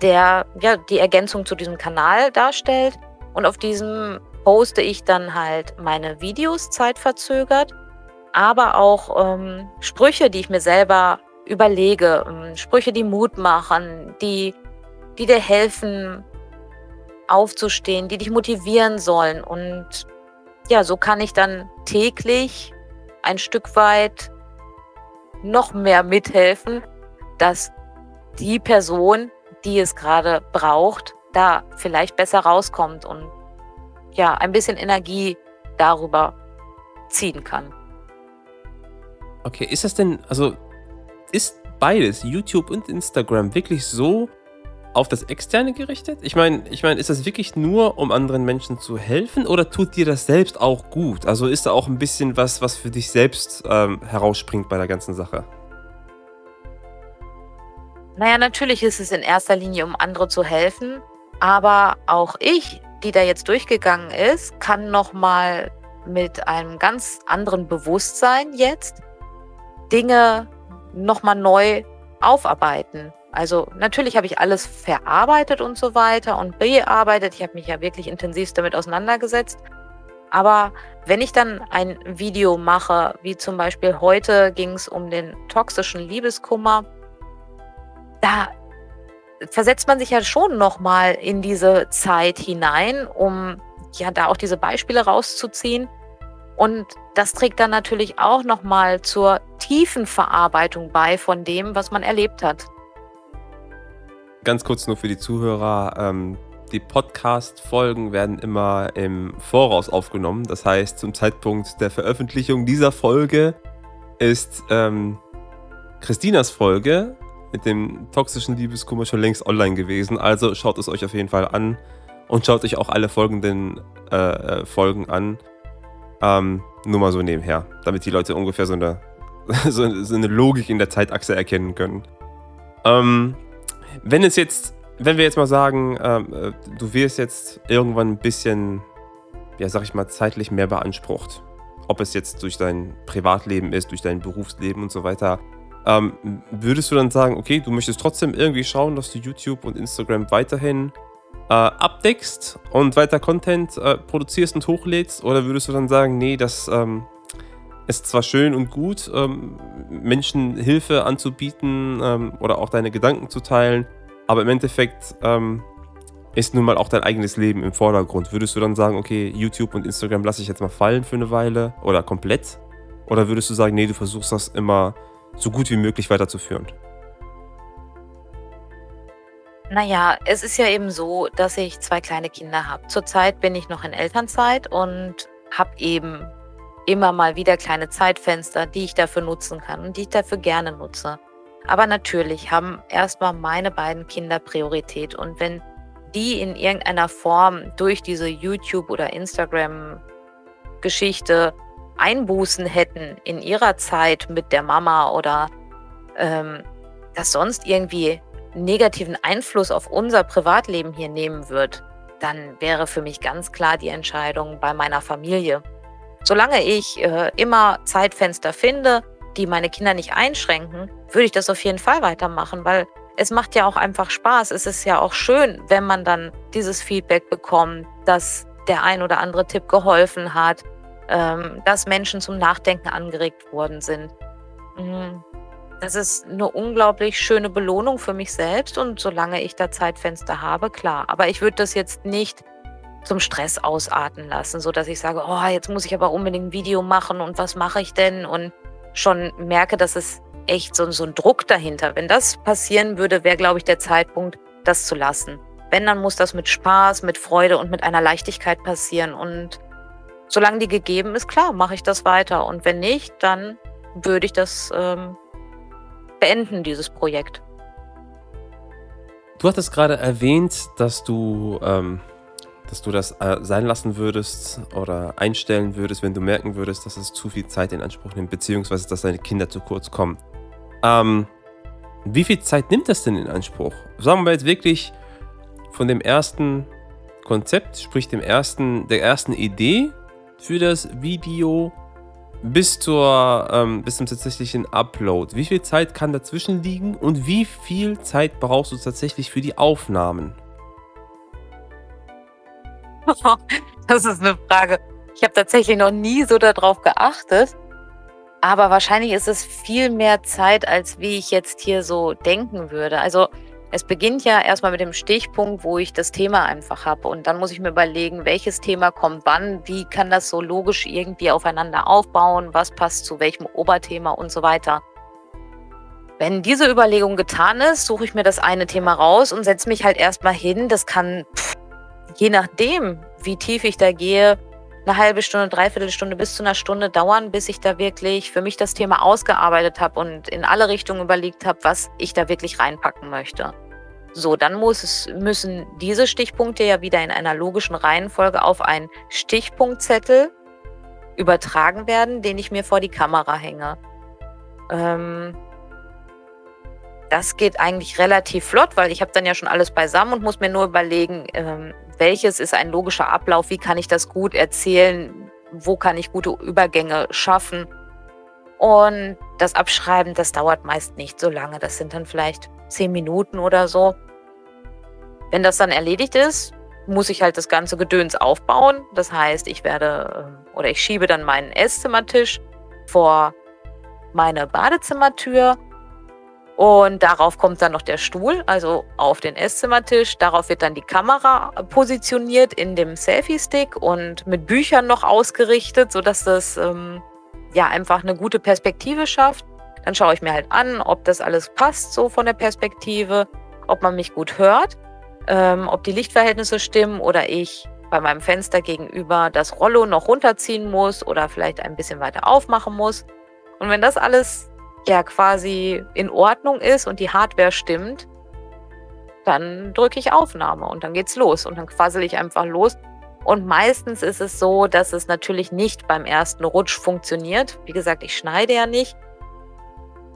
Speaker 2: der ja die Ergänzung zu diesem Kanal darstellt. Und auf diesem poste ich dann halt meine Videos zeitverzögert, aber auch ähm, Sprüche, die ich mir selber überlege, ähm, Sprüche, die Mut machen, die, die dir helfen, aufzustehen, die dich motivieren sollen. Und ja, so kann ich dann täglich ein Stück weit noch mehr mithelfen, dass die Person, die es gerade braucht, da vielleicht besser rauskommt und ja, ein bisschen Energie darüber ziehen kann.
Speaker 1: Okay, ist das denn, also ist beides, YouTube und Instagram, wirklich so auf das Externe gerichtet? Ich meine, ich meine, ist das wirklich nur, um anderen Menschen zu helfen oder tut dir das selbst auch gut? Also ist da auch ein bisschen was, was für dich selbst ähm, herausspringt bei der ganzen Sache?
Speaker 2: Naja, natürlich ist es in erster Linie, um andere zu helfen, aber auch ich die da jetzt durchgegangen ist, kann nochmal mit einem ganz anderen Bewusstsein jetzt Dinge nochmal neu aufarbeiten. Also natürlich habe ich alles verarbeitet und so weiter und bearbeitet. Ich habe mich ja wirklich intensiv damit auseinandergesetzt. Aber wenn ich dann ein Video mache, wie zum Beispiel heute ging es um den toxischen Liebeskummer, da versetzt man sich ja schon nochmal in diese Zeit hinein, um ja da auch diese Beispiele rauszuziehen. Und das trägt dann natürlich auch nochmal zur tiefen Verarbeitung bei von dem, was man erlebt hat.
Speaker 1: Ganz kurz nur für die Zuhörer. Ähm, die Podcast-Folgen werden immer im Voraus aufgenommen. Das heißt, zum Zeitpunkt der Veröffentlichung dieser Folge ist ähm, Christinas Folge mit dem toxischen Liebeskummer schon längst online gewesen. Also schaut es euch auf jeden Fall an und schaut euch auch alle folgenden äh, äh, Folgen an. Ähm, nur mal so nebenher, damit die Leute ungefähr so eine, so, eine Logik in der Zeitachse erkennen können. Ähm, wenn es jetzt, wenn wir jetzt mal sagen, ähm, äh, du wirst jetzt irgendwann ein bisschen, ja, sag ich mal, zeitlich mehr beansprucht. Ob es jetzt durch dein Privatleben ist, durch dein Berufsleben und so weiter. Ähm, würdest du dann sagen, okay, du möchtest trotzdem irgendwie schauen, dass du YouTube und Instagram weiterhin äh, abdeckst und weiter Content äh, produzierst und hochlädst? Oder würdest du dann sagen, nee, das ähm, ist zwar schön und gut, ähm, Menschen Hilfe anzubieten ähm, oder auch deine Gedanken zu teilen, aber im Endeffekt ähm, ist nun mal auch dein eigenes Leben im Vordergrund. Würdest du dann sagen, okay, YouTube und Instagram lasse ich jetzt mal fallen für eine Weile oder komplett? Oder würdest du sagen, nee, du versuchst das immer so gut wie möglich weiterzuführen?
Speaker 2: Naja, es ist ja eben so, dass ich zwei kleine Kinder habe. Zurzeit bin ich noch in Elternzeit und habe eben immer mal wieder kleine Zeitfenster, die ich dafür nutzen kann und die ich dafür gerne nutze. Aber natürlich haben erstmal meine beiden Kinder Priorität. Und wenn die in irgendeiner Form durch diese YouTube- oder Instagram-Geschichte Einbußen hätten in ihrer Zeit mit der Mama oder ähm, das sonst irgendwie negativen Einfluss auf unser Privatleben hier nehmen wird, dann wäre für mich ganz klar die Entscheidung bei meiner Familie. Solange ich äh, immer Zeitfenster finde, die meine Kinder nicht einschränken, würde ich das auf jeden Fall weitermachen, weil es macht ja auch einfach Spaß. Es ist ja auch schön, wenn man dann dieses Feedback bekommt, dass der ein oder andere Tipp geholfen hat, ähm, dass Menschen zum Nachdenken angeregt worden sind. Mhm. Das ist eine unglaublich schöne Belohnung für mich selbst und solange ich da Zeitfenster habe, klar. Aber ich würde das jetzt nicht zum Stress ausarten lassen, sodass ich sage, oh, jetzt muss ich aber unbedingt ein Video machen und was mache ich denn? Und schon merke, dass es echt so, so ein Druck dahinter. Wenn das passieren würde, wäre, glaube ich, der Zeitpunkt, das zu lassen. Wenn, dann muss das mit Spaß, mit Freude und mit einer Leichtigkeit passieren. Und solange die gegeben ist, klar, mache ich das weiter. Und wenn nicht, dann würde ich das ähm, beenden, dieses Projekt.
Speaker 1: Du hattest gerade erwähnt, dass du, ähm, dass du das äh, sein lassen würdest oder einstellen würdest, wenn du merken würdest, dass es zu viel Zeit in Anspruch nimmt, beziehungsweise dass deine Kinder zu kurz kommen. Ähm, wie viel Zeit nimmt das denn in Anspruch? Sagen wir jetzt wirklich von dem ersten Konzept, sprich dem ersten, der ersten Idee für das Video bis, zur, ähm, bis zum tatsächlichen Upload. Wie viel Zeit kann dazwischen liegen und wie viel Zeit brauchst du tatsächlich für die Aufnahmen?
Speaker 2: Das ist eine Frage. Ich habe tatsächlich noch nie so darauf geachtet. Aber wahrscheinlich ist es viel mehr Zeit, als wie ich jetzt hier so denken würde. Also es beginnt ja erstmal mit dem Stichpunkt, wo ich das Thema einfach habe. Und dann muss ich mir überlegen, welches Thema kommt wann, wie kann das so logisch irgendwie aufeinander aufbauen, was passt zu welchem Oberthema und so weiter. Wenn diese Überlegung getan ist, suche ich mir das eine Thema raus und setze mich halt erstmal hin. Das kann, pff, je nachdem, wie tief ich da gehe, eine halbe Stunde, dreiviertel Stunde bis zu einer Stunde dauern, bis ich da wirklich für mich das Thema ausgearbeitet habe und in alle Richtungen überlegt habe, was ich da wirklich reinpacken möchte. So, dann muss es, müssen diese Stichpunkte ja wieder in einer logischen Reihenfolge auf einen Stichpunktzettel übertragen werden, den ich mir vor die Kamera hänge. Ähm, das geht eigentlich relativ flott, weil ich habe dann ja schon alles beisammen und muss mir nur überlegen, ähm, welches ist ein logischer Ablauf, wie kann ich das gut erzählen, wo kann ich gute Übergänge schaffen. Und das Abschreiben, das dauert meist nicht so lange. Das sind dann vielleicht zehn Minuten oder so. Wenn das dann erledigt ist, muss ich halt das ganze Gedöns aufbauen. Das heißt, ich werde ähm, oder ich schiebe dann meinen Esszimmertisch vor meine Badezimmertür Und darauf kommt dann noch der Stuhl, also auf den Esszimmertisch. Darauf wird dann die Kamera positioniert in dem Selfie-Stick und mit Büchern noch ausgerichtet, sodass das ähm, ja einfach eine gute Perspektive schafft. Dann schaue ich mir halt an, ob das alles passt, so von der Perspektive, ob man mich gut hört, ähm, ob die Lichtverhältnisse stimmen oder ich bei meinem Fenster gegenüber das Rollo noch runterziehen muss oder vielleicht ein bisschen weiter aufmachen muss. Und wenn das alles ja quasi in Ordnung ist und die Hardware stimmt, dann drücke ich Aufnahme und dann geht's los und dann quassel ich einfach los. Und meistens ist es so, dass es natürlich nicht beim ersten Rutsch funktioniert. Wie gesagt, ich schneide ja nicht.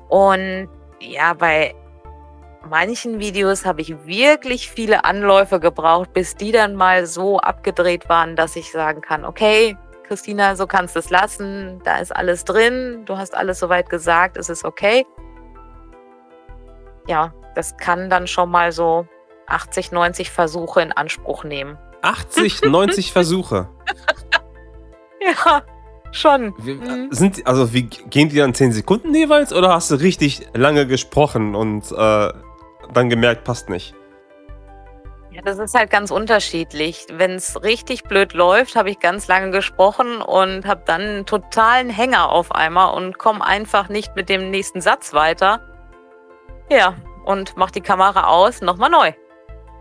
Speaker 2: Und ja, bei manchen Videos habe ich wirklich viele Anläufe gebraucht, bis die dann mal so abgedreht waren, dass ich sagen kann, okay, Christina, so kannst du es lassen, da ist alles drin, du hast alles soweit gesagt, es ist okay. Ja, das kann dann schon mal so 80, 90 Versuche in Anspruch nehmen.
Speaker 1: 80, 90 Versuche?
Speaker 2: ja, schon.
Speaker 1: Wie, mhm. sind, also wie, gehen die dann 10 Sekunden jeweils oder hast du richtig lange gesprochen und äh, dann gemerkt, passt nicht?
Speaker 2: Ja, das ist halt ganz unterschiedlich. Wenn es richtig blöd läuft, habe ich ganz lange gesprochen und habe dann einen totalen Hänger auf einmal und komme einfach nicht mit dem nächsten Satz weiter. Ja, und mach die Kamera aus, nochmal neu.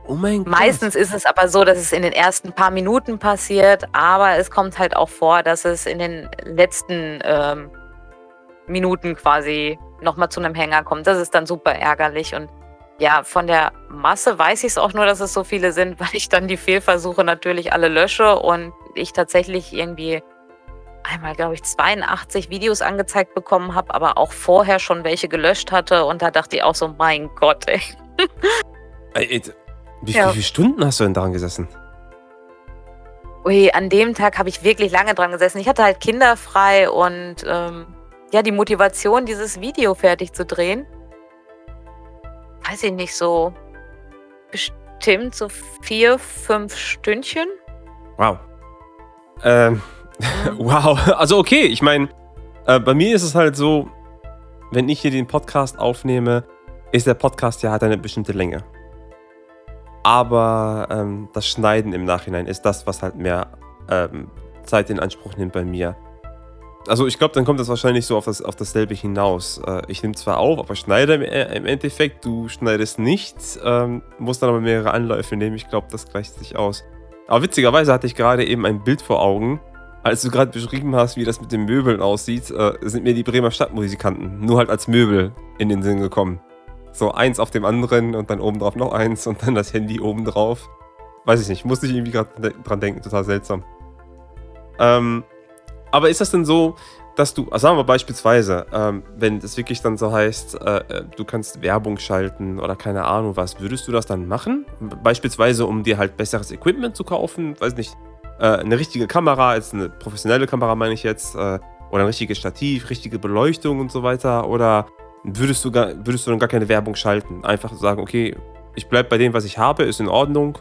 Speaker 1: Oh mein Gott.
Speaker 2: Meistens ist es aber so, dass es in den ersten paar Minuten passiert, aber es kommt halt auch vor, dass es in den letzten ähm, Minuten quasi nochmal zu einem Hänger kommt. Das ist dann super ärgerlich und ja, von der Masse weiß ich es auch nur, dass es so viele sind, weil ich dann die Fehlversuche natürlich alle lösche und ich tatsächlich irgendwie einmal, glaube ich, 82 Videos angezeigt bekommen habe, aber auch vorher schon welche gelöscht hatte und da dachte ich auch so, mein Gott, ey.
Speaker 1: ey wie, ja. wie viele Stunden hast du denn daran gesessen?
Speaker 2: Ui, an dem Tag habe ich wirklich lange dran gesessen. Ich hatte halt Kinder frei und ähm, ja, die Motivation, dieses Video fertig zu drehen, weiß ich nicht, so bestimmt so vier, fünf Stündchen.
Speaker 1: Wow. Ähm, mhm. wow. Also okay, ich meine, äh, bei mir ist es halt so, wenn ich hier den Podcast aufnehme, ist der Podcast ja hat eine bestimmte Länge. Aber ähm, das Schneiden im Nachhinein ist das, was halt mehr ähm, Zeit in Anspruch nimmt bei mir. Also ich glaube, dann kommt das wahrscheinlich so auf, das, auf dasselbe hinaus. Äh, ich nehme zwar auf, aber schneide im, äh, im Endeffekt, du schneidest nichts, ähm, musst dann aber mehrere Anläufe nehmen. Ich glaube, das gleicht sich aus. Aber witzigerweise hatte ich gerade eben ein Bild vor Augen. Als du gerade beschrieben hast, wie das mit den Möbeln aussieht, äh, sind mir die Bremer Stadtmusikanten nur halt als Möbel in den Sinn gekommen. So eins auf dem anderen und dann obendrauf noch eins und dann das Handy obendrauf. Weiß ich nicht, musste ich irgendwie gerade dran denken, total seltsam. Ähm, aber ist das denn so, dass du, also sagen wir beispielsweise, ähm, wenn es wirklich dann so heißt, äh, äh, du kannst Werbung schalten oder keine Ahnung was, würdest du das dann machen? Beispielsweise, um dir halt besseres Equipment zu kaufen, weiß nicht, äh, eine richtige Kamera, jetzt eine professionelle Kamera meine ich jetzt, äh, oder ein richtiges Stativ, richtige Beleuchtung und so weiter, oder würdest du, gar, würdest du dann gar keine Werbung schalten? Einfach sagen, okay, ich bleibe bei dem, was ich habe, ist in Ordnung.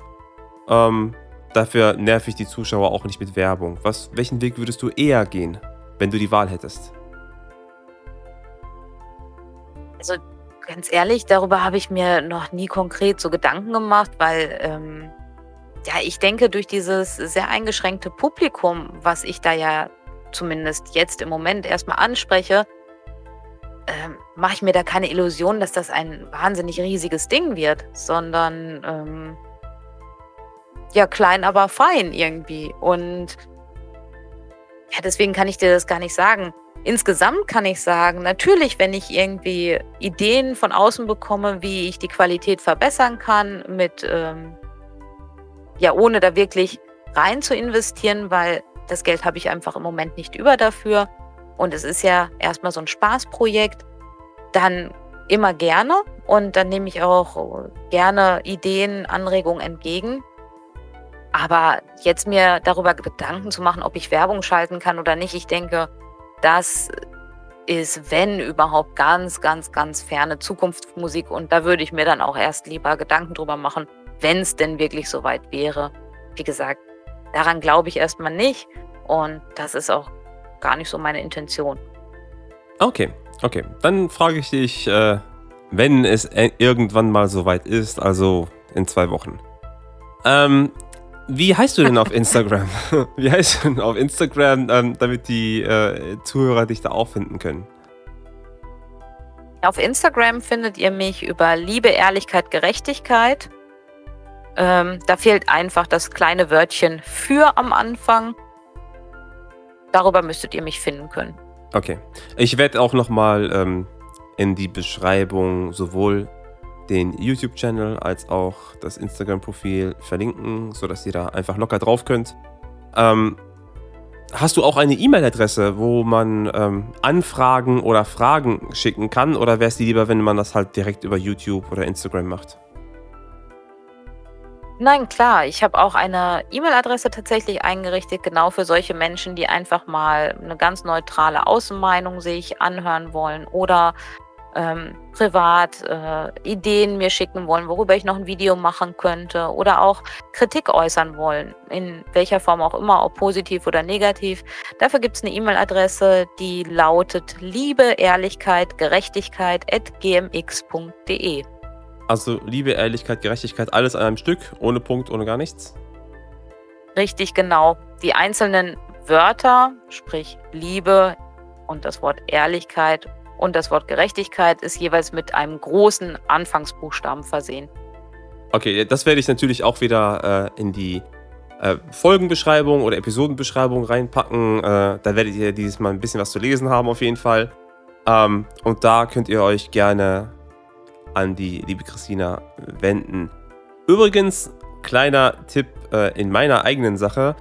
Speaker 1: Ähm, Dafür nerv ich die Zuschauer auch nicht mit Werbung. Was, welchen Weg würdest du eher gehen, wenn du die Wahl hättest?
Speaker 2: Also ganz ehrlich, darüber habe ich mir noch nie konkret so Gedanken gemacht, weil ähm, ja, ich denke, durch dieses sehr eingeschränkte Publikum, was ich da ja zumindest jetzt im Moment erstmal anspreche, ähm, mache ich mir da keine Illusion, dass das ein wahnsinnig riesiges Ding wird, sondern ähm, ja klein, aber fein irgendwie. Und ja, deswegen kann ich dir das gar nicht sagen. Insgesamt kann ich sagen, natürlich, wenn ich irgendwie Ideen von außen bekomme, wie ich die Qualität verbessern kann, mit, ähm, ja, ohne da wirklich rein zu investieren, weil das Geld habe ich einfach im Moment nicht über dafür. Und es ist ja erstmal so ein Spaßprojekt, dann immer gerne. Und dann nehme ich auch gerne Ideen, Anregungen entgegen. Aber jetzt mir darüber Gedanken zu machen, ob ich Werbung schalten kann oder nicht, ich denke, das ist, wenn überhaupt, ganz, ganz, ganz ferne Zukunftsmusik. Und da würde ich mir dann auch erst lieber Gedanken drüber machen, wenn es denn wirklich soweit wäre. Wie gesagt, daran glaube ich erstmal nicht. Und das ist auch gar nicht so meine Intention.
Speaker 1: Okay, okay. Dann frage ich dich äh, wenn es e- irgendwann mal soweit ist, also in zwei Wochen. Ähm, wie heißt du denn auf Instagram? wie heißt du denn auf Instagram, ähm, damit die äh, Zuhörer dich da auffinden können?
Speaker 2: Auf Instagram findet ihr mich über Liebe, Ehrlichkeit, Gerechtigkeit. Ähm, da fehlt einfach das kleine Wörtchen für am Anfang. Darüber müsstet ihr mich finden können.
Speaker 1: Okay. Ich werde auch nochmal ähm, in die Beschreibung sowohl den YouTube-Channel als auch das Instagram-Profil verlinken, sodass ihr da einfach locker drauf könnt. Ähm, hast du auch eine E-Mail-Adresse, wo man ähm, Anfragen oder Fragen schicken kann? Oder wäre es dir lieber, wenn man das halt direkt über YouTube oder Instagram macht?
Speaker 2: Nein, klar. Ich habe auch eine E-Mail-Adresse tatsächlich eingerichtet, genau für solche Menschen, die einfach mal eine ganz neutrale Außenmeinung sich anhören wollen oder ähm, privat äh, Ideen mir schicken wollen, worüber ich noch ein Video machen könnte oder auch Kritik äußern wollen, in welcher Form auch immer, ob positiv oder negativ. Dafür gibt es eine E-Mail-Adresse, die lautet Liebe, Ehrlichkeit, Gerechtigkeit at gmx.de.
Speaker 1: Also Liebe, Ehrlichkeit, Gerechtigkeit, alles an einem Stück, ohne Punkt, ohne gar nichts?
Speaker 2: Richtig, genau. Die einzelnen Wörter, sprich Liebe und das Wort Ehrlichkeit und das Wort Gerechtigkeit ist jeweils mit einem großen Anfangsbuchstaben versehen.
Speaker 1: Okay, das werde ich natürlich auch wieder äh, in die äh, Folgenbeschreibung oder Episodenbeschreibung reinpacken. Äh, da werdet ihr dieses Mal ein bisschen was zu lesen haben, auf jeden Fall. Ähm, und da könnt ihr euch gerne an die liebe Christina wenden. Übrigens, kleiner Tipp äh, in meiner eigenen Sache.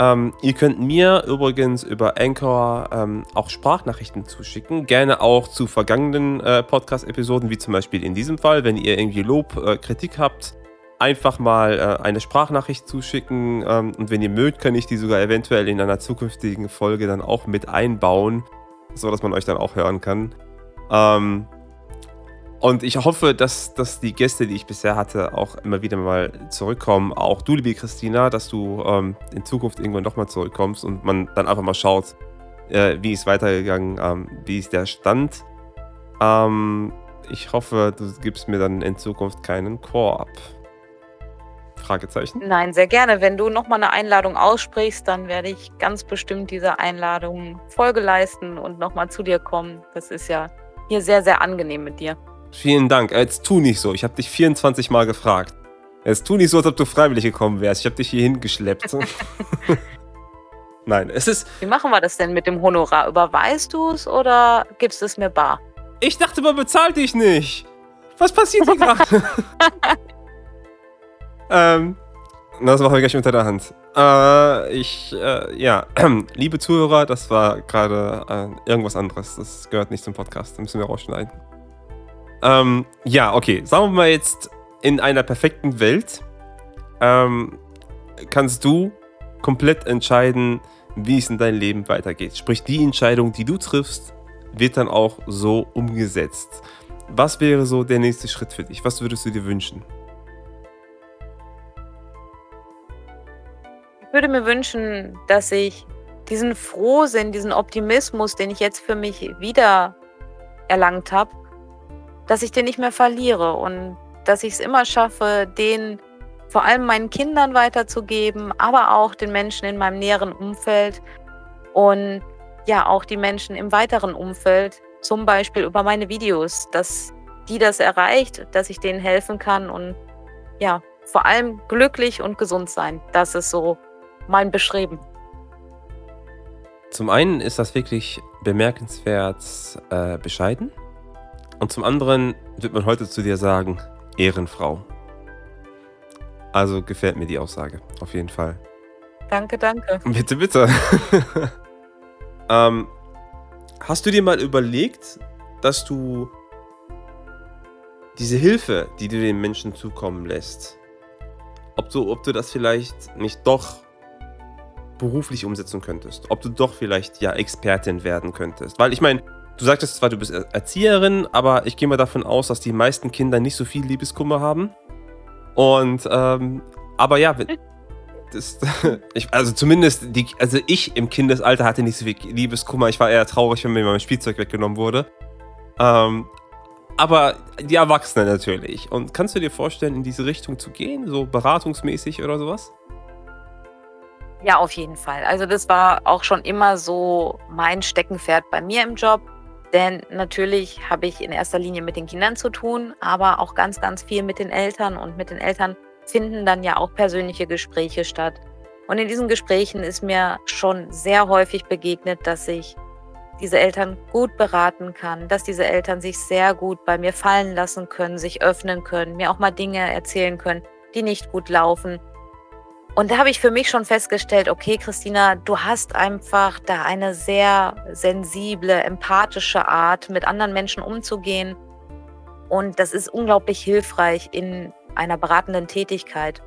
Speaker 1: Ähm, ihr könnt mir übrigens über Anchor ähm, auch Sprachnachrichten zuschicken. Gerne auch zu vergangenen äh, Podcast-Episoden, wie zum Beispiel in diesem Fall. Wenn ihr irgendwie Lob, äh, Kritik habt, einfach mal äh, eine Sprachnachricht zuschicken. Ähm, und wenn ihr mögt, kann ich die sogar eventuell in einer zukünftigen Folge dann auch mit einbauen, sodass man euch dann auch hören kann. Ähm, und ich hoffe, dass, dass die Gäste, die ich bisher hatte, auch immer wieder mal zurückkommen. Auch du, liebe Christina, dass du ähm, in Zukunft irgendwann nochmal zurückkommst und man dann einfach mal schaut, äh, wie ist weitergegangen, ähm, wie ist der Stand. Ähm, ich hoffe, du gibst mir dann in Zukunft keinen Chor ab. Fragezeichen?
Speaker 2: Nein, sehr gerne. Wenn du nochmal eine Einladung aussprichst, dann werde ich ganz bestimmt dieser Einladung Folge leisten und nochmal zu dir kommen. Das ist ja hier sehr, sehr angenehm mit dir.
Speaker 1: Vielen Dank. Jetzt tu nicht so. Ich habe dich 24 Mal gefragt. Jetzt tu nicht so, als ob du freiwillig gekommen wärst. Ich habe dich hier hingeschleppt. Nein, es ist.
Speaker 2: Wie machen wir das denn mit dem Honorar? Überweist du es oder gibst es mir bar?
Speaker 1: Ich dachte, man bezahlt dich nicht. Was passiert hier gerade? ähm, das machen wir gleich unter der Hand. Äh, ich, äh, ja, liebe Zuhörer, das war gerade äh, irgendwas anderes. Das gehört nicht zum Podcast. Da müssen wir rausschneiden. Ähm, ja, okay. Sagen wir mal jetzt, in einer perfekten Welt ähm, kannst du komplett entscheiden, wie es in deinem Leben weitergeht. Sprich, die Entscheidung, die du triffst, wird dann auch so umgesetzt. Was wäre so der nächste Schritt für dich? Was würdest du dir wünschen?
Speaker 2: Ich würde mir wünschen, dass ich diesen Frohsinn, diesen Optimismus, den ich jetzt für mich wieder erlangt habe, dass ich den nicht mehr verliere und dass ich es immer schaffe, den vor allem meinen Kindern weiterzugeben, aber auch den Menschen in meinem näheren Umfeld und ja auch die Menschen im weiteren Umfeld, zum Beispiel über meine Videos, dass die das erreicht, dass ich denen helfen kann und ja, vor allem glücklich und gesund sein. Das ist so mein Beschreiben.
Speaker 1: Zum einen ist das wirklich bemerkenswert äh, bescheiden. Und zum anderen wird man heute zu dir sagen, Ehrenfrau. Also gefällt mir die Aussage, auf jeden Fall.
Speaker 2: Danke, danke.
Speaker 1: Bitte, bitte. ähm, hast du dir mal überlegt, dass du diese Hilfe, die du den Menschen zukommen lässt, ob du, ob du das vielleicht nicht doch beruflich umsetzen könntest, ob du doch vielleicht ja Expertin werden könntest. Weil ich meine, Du sagtest zwar, du bist Erzieherin, aber ich gehe mal davon aus, dass die meisten Kinder nicht so viel Liebeskummer haben. Und, ähm, aber ja, das, ich, also zumindest, die, also ich im Kindesalter hatte nicht so viel Liebeskummer. Ich war eher traurig, wenn mir mein Spielzeug weggenommen wurde. Ähm, aber die Erwachsenen natürlich. Und kannst du dir vorstellen, in diese Richtung zu gehen, so beratungsmäßig oder sowas?
Speaker 2: Ja, auf jeden Fall. Also das war auch schon immer so mein Steckenpferd bei mir im Job. Denn natürlich habe ich in erster Linie mit den Kindern zu tun, aber auch ganz, ganz viel mit den Eltern. Und mit den Eltern finden dann ja auch persönliche Gespräche statt. Und in diesen Gesprächen ist mir schon sehr häufig begegnet, dass ich diese Eltern gut beraten kann, dass diese Eltern sich sehr gut bei mir fallen lassen können, sich öffnen können, mir auch mal Dinge erzählen können, die nicht gut laufen. Und da habe ich für mich schon festgestellt, okay, Christina, du hast einfach da eine sehr sensible, empathische Art, mit anderen Menschen umzugehen. Und das ist unglaublich hilfreich in einer beratenden Tätigkeit.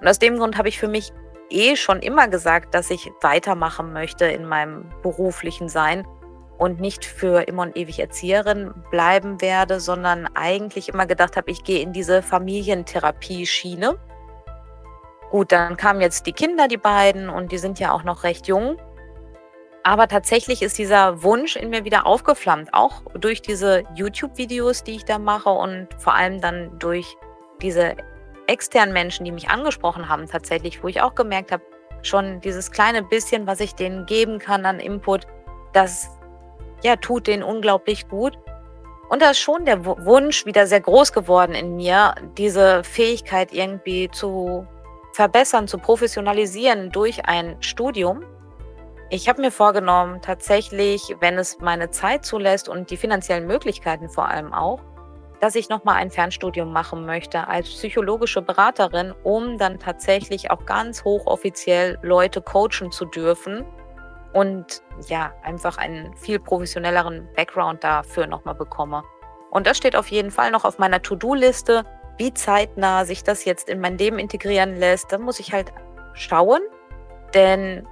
Speaker 2: Und aus dem Grund habe ich für mich eh schon immer gesagt, dass ich weitermachen möchte in meinem beruflichen Sein und nicht für immer und ewig Erzieherin bleiben werde, sondern eigentlich immer gedacht habe, ich gehe in diese Familientherapie-Schiene. Gut, dann kamen jetzt die Kinder, die beiden, und die sind ja auch noch recht jung. Aber tatsächlich ist dieser Wunsch in mir wieder aufgeflammt, auch durch diese YouTube-Videos, die ich da mache und vor allem dann durch diese externen Menschen, die mich angesprochen haben, tatsächlich, wo ich auch gemerkt habe, schon dieses kleine bisschen, was ich denen geben kann an Input, das ja, tut denen unglaublich gut. Und da ist schon der Wunsch wieder sehr groß geworden in mir, diese Fähigkeit irgendwie zu verbessern, zu professionalisieren durch ein Studium. Ich habe mir vorgenommen, tatsächlich, wenn es meine Zeit zulässt und die finanziellen Möglichkeiten vor allem auch, dass ich nochmal ein Fernstudium machen möchte als psychologische Beraterin, um dann tatsächlich auch ganz hochoffiziell Leute coachen zu dürfen und ja, einfach einen viel professionelleren Background dafür nochmal bekomme. Und das steht auf jeden Fall noch auf meiner To-Do-Liste. Wie zeitnah sich das jetzt in mein Leben integrieren lässt, da muss ich halt schauen. Denn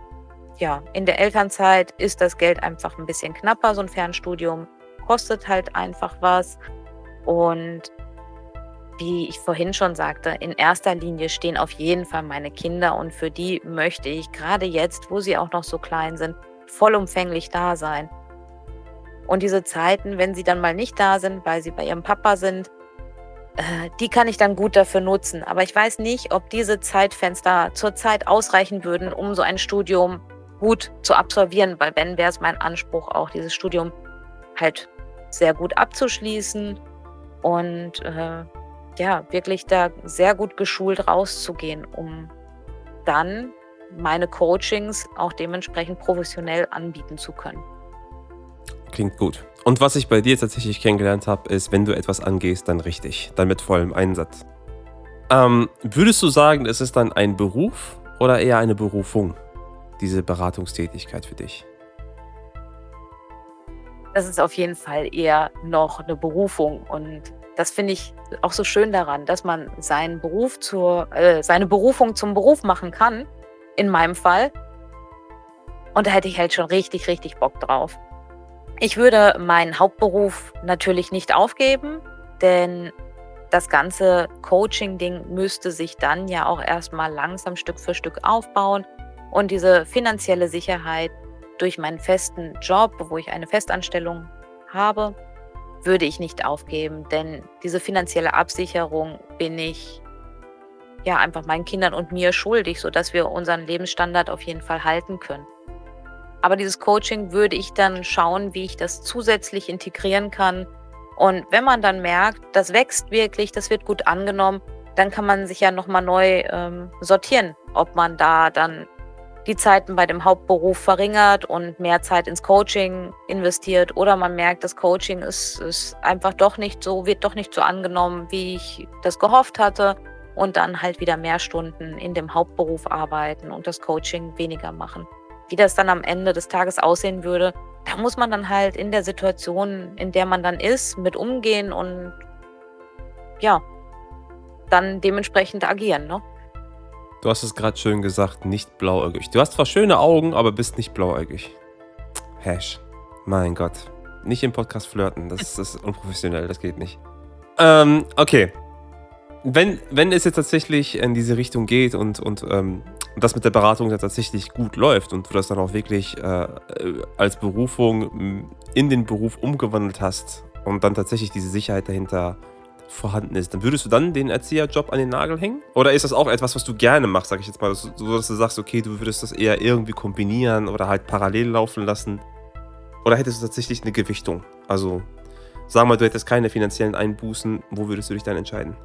Speaker 2: ja, in der Elternzeit ist das Geld einfach ein bisschen knapper. So ein Fernstudium kostet halt einfach was. Und wie ich vorhin schon sagte, in erster Linie stehen auf jeden Fall meine Kinder und für die möchte ich gerade jetzt, wo sie auch noch so klein sind, vollumfänglich da sein. Und diese Zeiten, wenn sie dann mal nicht da sind, weil sie bei ihrem Papa sind, äh, die kann ich dann gut dafür nutzen. Aber ich weiß nicht, ob diese Zeitfenster zurzeit ausreichen würden, um so ein Studium gut zu absolvieren, weil wenn wäre es mein Anspruch, auch dieses Studium halt sehr gut abzuschließen und äh, ja, wirklich da sehr gut geschult rauszugehen, um dann meine Coachings auch dementsprechend professionell anbieten zu können.
Speaker 1: Klingt gut. Und was ich bei dir tatsächlich kennengelernt habe, ist, wenn du etwas angehst, dann richtig, dann mit vollem Einsatz. Ähm, würdest du sagen, es ist dann ein Beruf oder eher eine Berufung, diese Beratungstätigkeit für dich?
Speaker 2: Das ist auf jeden Fall eher noch eine Berufung und das finde ich auch so schön daran, dass man seinen Beruf zur, äh, seine Berufung zum Beruf machen kann, in meinem Fall. Und da hätte ich halt schon richtig, richtig Bock drauf. Ich würde meinen Hauptberuf natürlich nicht aufgeben, denn das ganze Coaching-Ding müsste sich dann ja auch erstmal langsam Stück für Stück aufbauen. Und diese finanzielle Sicherheit durch meinen festen Job, wo ich eine Festanstellung habe, würde ich nicht aufgeben, denn diese finanzielle Absicherung bin ich ja einfach meinen Kindern und mir schuldig, sodass wir unseren Lebensstandard auf jeden Fall halten können. Aber dieses Coaching würde ich dann schauen, wie ich das zusätzlich integrieren kann. Und wenn man dann merkt, das wächst wirklich, das wird gut angenommen, dann kann man sich ja nochmal neu ähm, sortieren, ob man da dann die Zeiten bei dem Hauptberuf verringert und mehr Zeit ins Coaching investiert oder man merkt, das Coaching ist, ist einfach doch nicht so, wird doch nicht so angenommen, wie ich das gehofft hatte und dann halt wieder mehr Stunden in dem Hauptberuf arbeiten und das Coaching weniger machen. Wie das dann am Ende des Tages aussehen würde, da muss man dann halt in der Situation, in der man dann ist, mit umgehen und ja, dann dementsprechend agieren. Ne?
Speaker 1: Du hast es gerade schön gesagt, nicht blauäugig. Du hast zwar schöne Augen, aber bist nicht blauäugig. Hash. Mein Gott. Nicht im Podcast flirten. Das, das ist unprofessionell. Das geht nicht. Ähm, okay. Wenn, wenn es jetzt tatsächlich in diese Richtung geht und, und ähm, das mit der Beratung dann tatsächlich gut läuft und du das dann auch wirklich äh, als Berufung in den Beruf umgewandelt hast und dann tatsächlich diese Sicherheit dahinter vorhanden ist, dann würdest du dann den Erzieherjob an den Nagel hängen? Oder ist das auch etwas, was du gerne machst, sag ich jetzt mal, so dass du sagst, okay, du würdest das eher irgendwie kombinieren oder halt parallel laufen lassen? Oder hättest du tatsächlich eine Gewichtung? Also, sag mal, du hättest keine finanziellen Einbußen, wo würdest du dich dann entscheiden?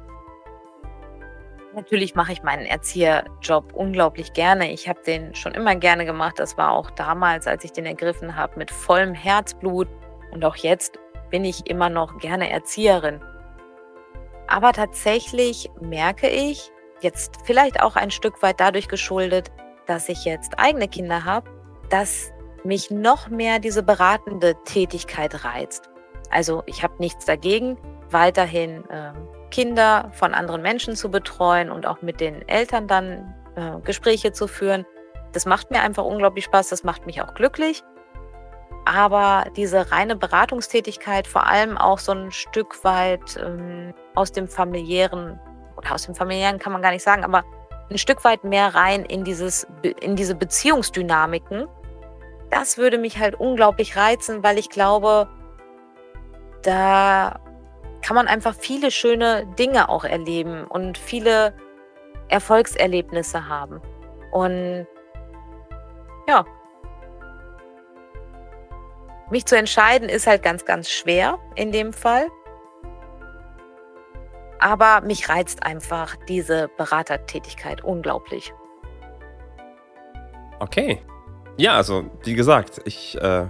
Speaker 2: Natürlich mache ich meinen Erzieherjob unglaublich gerne. Ich habe den schon immer gerne gemacht. Das war auch damals, als ich den ergriffen habe, mit vollem Herzblut. Und auch jetzt bin ich immer noch gerne Erzieherin. Aber tatsächlich merke ich, jetzt vielleicht auch ein Stück weit dadurch geschuldet, dass ich jetzt eigene Kinder habe, dass mich noch mehr diese beratende Tätigkeit reizt. Also ich habe nichts dagegen, weiterhin äh, Kinder von anderen Menschen zu betreuen und auch mit den Eltern dann äh, Gespräche zu führen. Das macht mir einfach unglaublich Spaß, das macht mich auch glücklich. Aber diese reine Beratungstätigkeit, vor allem auch so ein Stück weit ähm, aus dem familiären, oder aus dem familiären kann man gar nicht sagen, aber ein Stück weit mehr rein in, dieses, in diese Beziehungsdynamiken, das würde mich halt unglaublich reizen, weil ich glaube, da kann man einfach viele schöne Dinge auch erleben und viele Erfolgserlebnisse haben. Und ja, mich zu entscheiden ist halt ganz, ganz schwer in dem Fall. Aber mich reizt einfach diese Beratertätigkeit unglaublich.
Speaker 1: Okay. Ja, also wie gesagt, ich äh,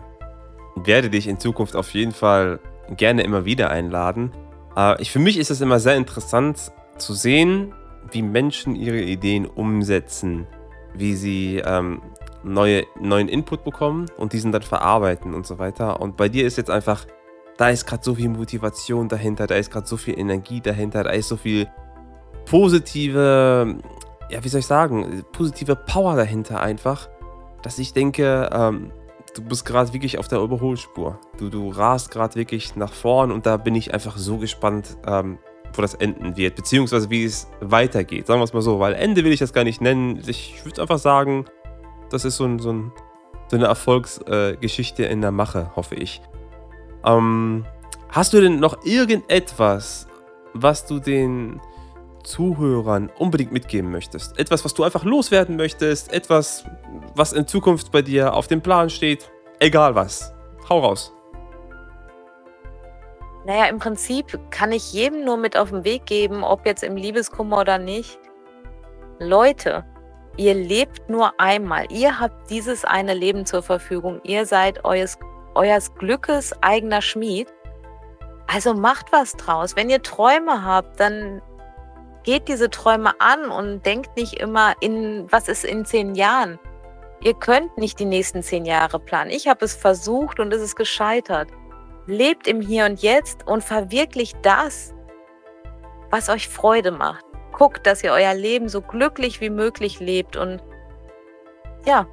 Speaker 1: werde dich in Zukunft auf jeden Fall gerne immer wieder einladen. Äh, ich, für mich ist es immer sehr interessant zu sehen, wie Menschen ihre Ideen umsetzen, wie sie ähm, neue, neuen Input bekommen und diesen dann verarbeiten und so weiter. Und bei dir ist jetzt einfach, da ist gerade so viel Motivation dahinter, da ist gerade so viel Energie dahinter, da ist so viel positive, ja, wie soll ich sagen, positive Power dahinter einfach, dass ich denke, ähm, du bist gerade wirklich auf der Überholspur. Du, du rast gerade wirklich nach vorn und da bin ich einfach so gespannt, ähm, wo das enden wird, beziehungsweise wie es weitergeht. Sagen wir es mal so, weil Ende will ich das gar nicht nennen. Ich würde einfach sagen, das ist so, ein, so, ein, so eine Erfolgsgeschichte äh, in der Mache, hoffe ich. Ähm, hast du denn noch irgendetwas, was du den Zuhörern unbedingt mitgeben möchtest? Etwas, was du einfach loswerden möchtest? Etwas, was in Zukunft bei dir auf dem Plan steht? Egal was. Hau raus.
Speaker 2: Naja, im Prinzip kann ich jedem nur mit auf den Weg geben, ob jetzt im Liebeskummer oder nicht. Leute, Ihr lebt nur einmal. Ihr habt dieses eine Leben zur Verfügung. Ihr seid eures, eures Glückes eigener Schmied. Also macht was draus. Wenn ihr Träume habt, dann geht diese Träume an und denkt nicht immer in, was ist in zehn Jahren. Ihr könnt nicht die nächsten zehn Jahre planen. Ich habe es versucht und es ist gescheitert. Lebt im Hier und Jetzt und verwirklicht das, was euch Freude macht guckt, dass ihr euer Leben so glücklich wie möglich lebt und ja,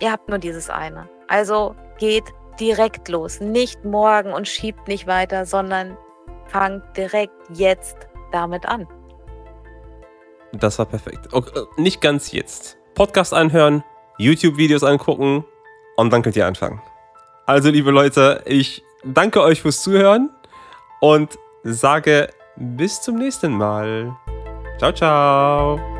Speaker 2: ihr habt nur dieses eine. Also geht direkt los, nicht morgen und schiebt nicht weiter, sondern fangt direkt jetzt damit an.
Speaker 1: Das war perfekt. Okay, äh, nicht ganz jetzt. Podcast anhören, YouTube-Videos angucken und dann könnt ihr anfangen. Also, liebe Leute, ich danke euch fürs Zuhören und sage bis zum nächsten Mal. Ciao, ciao.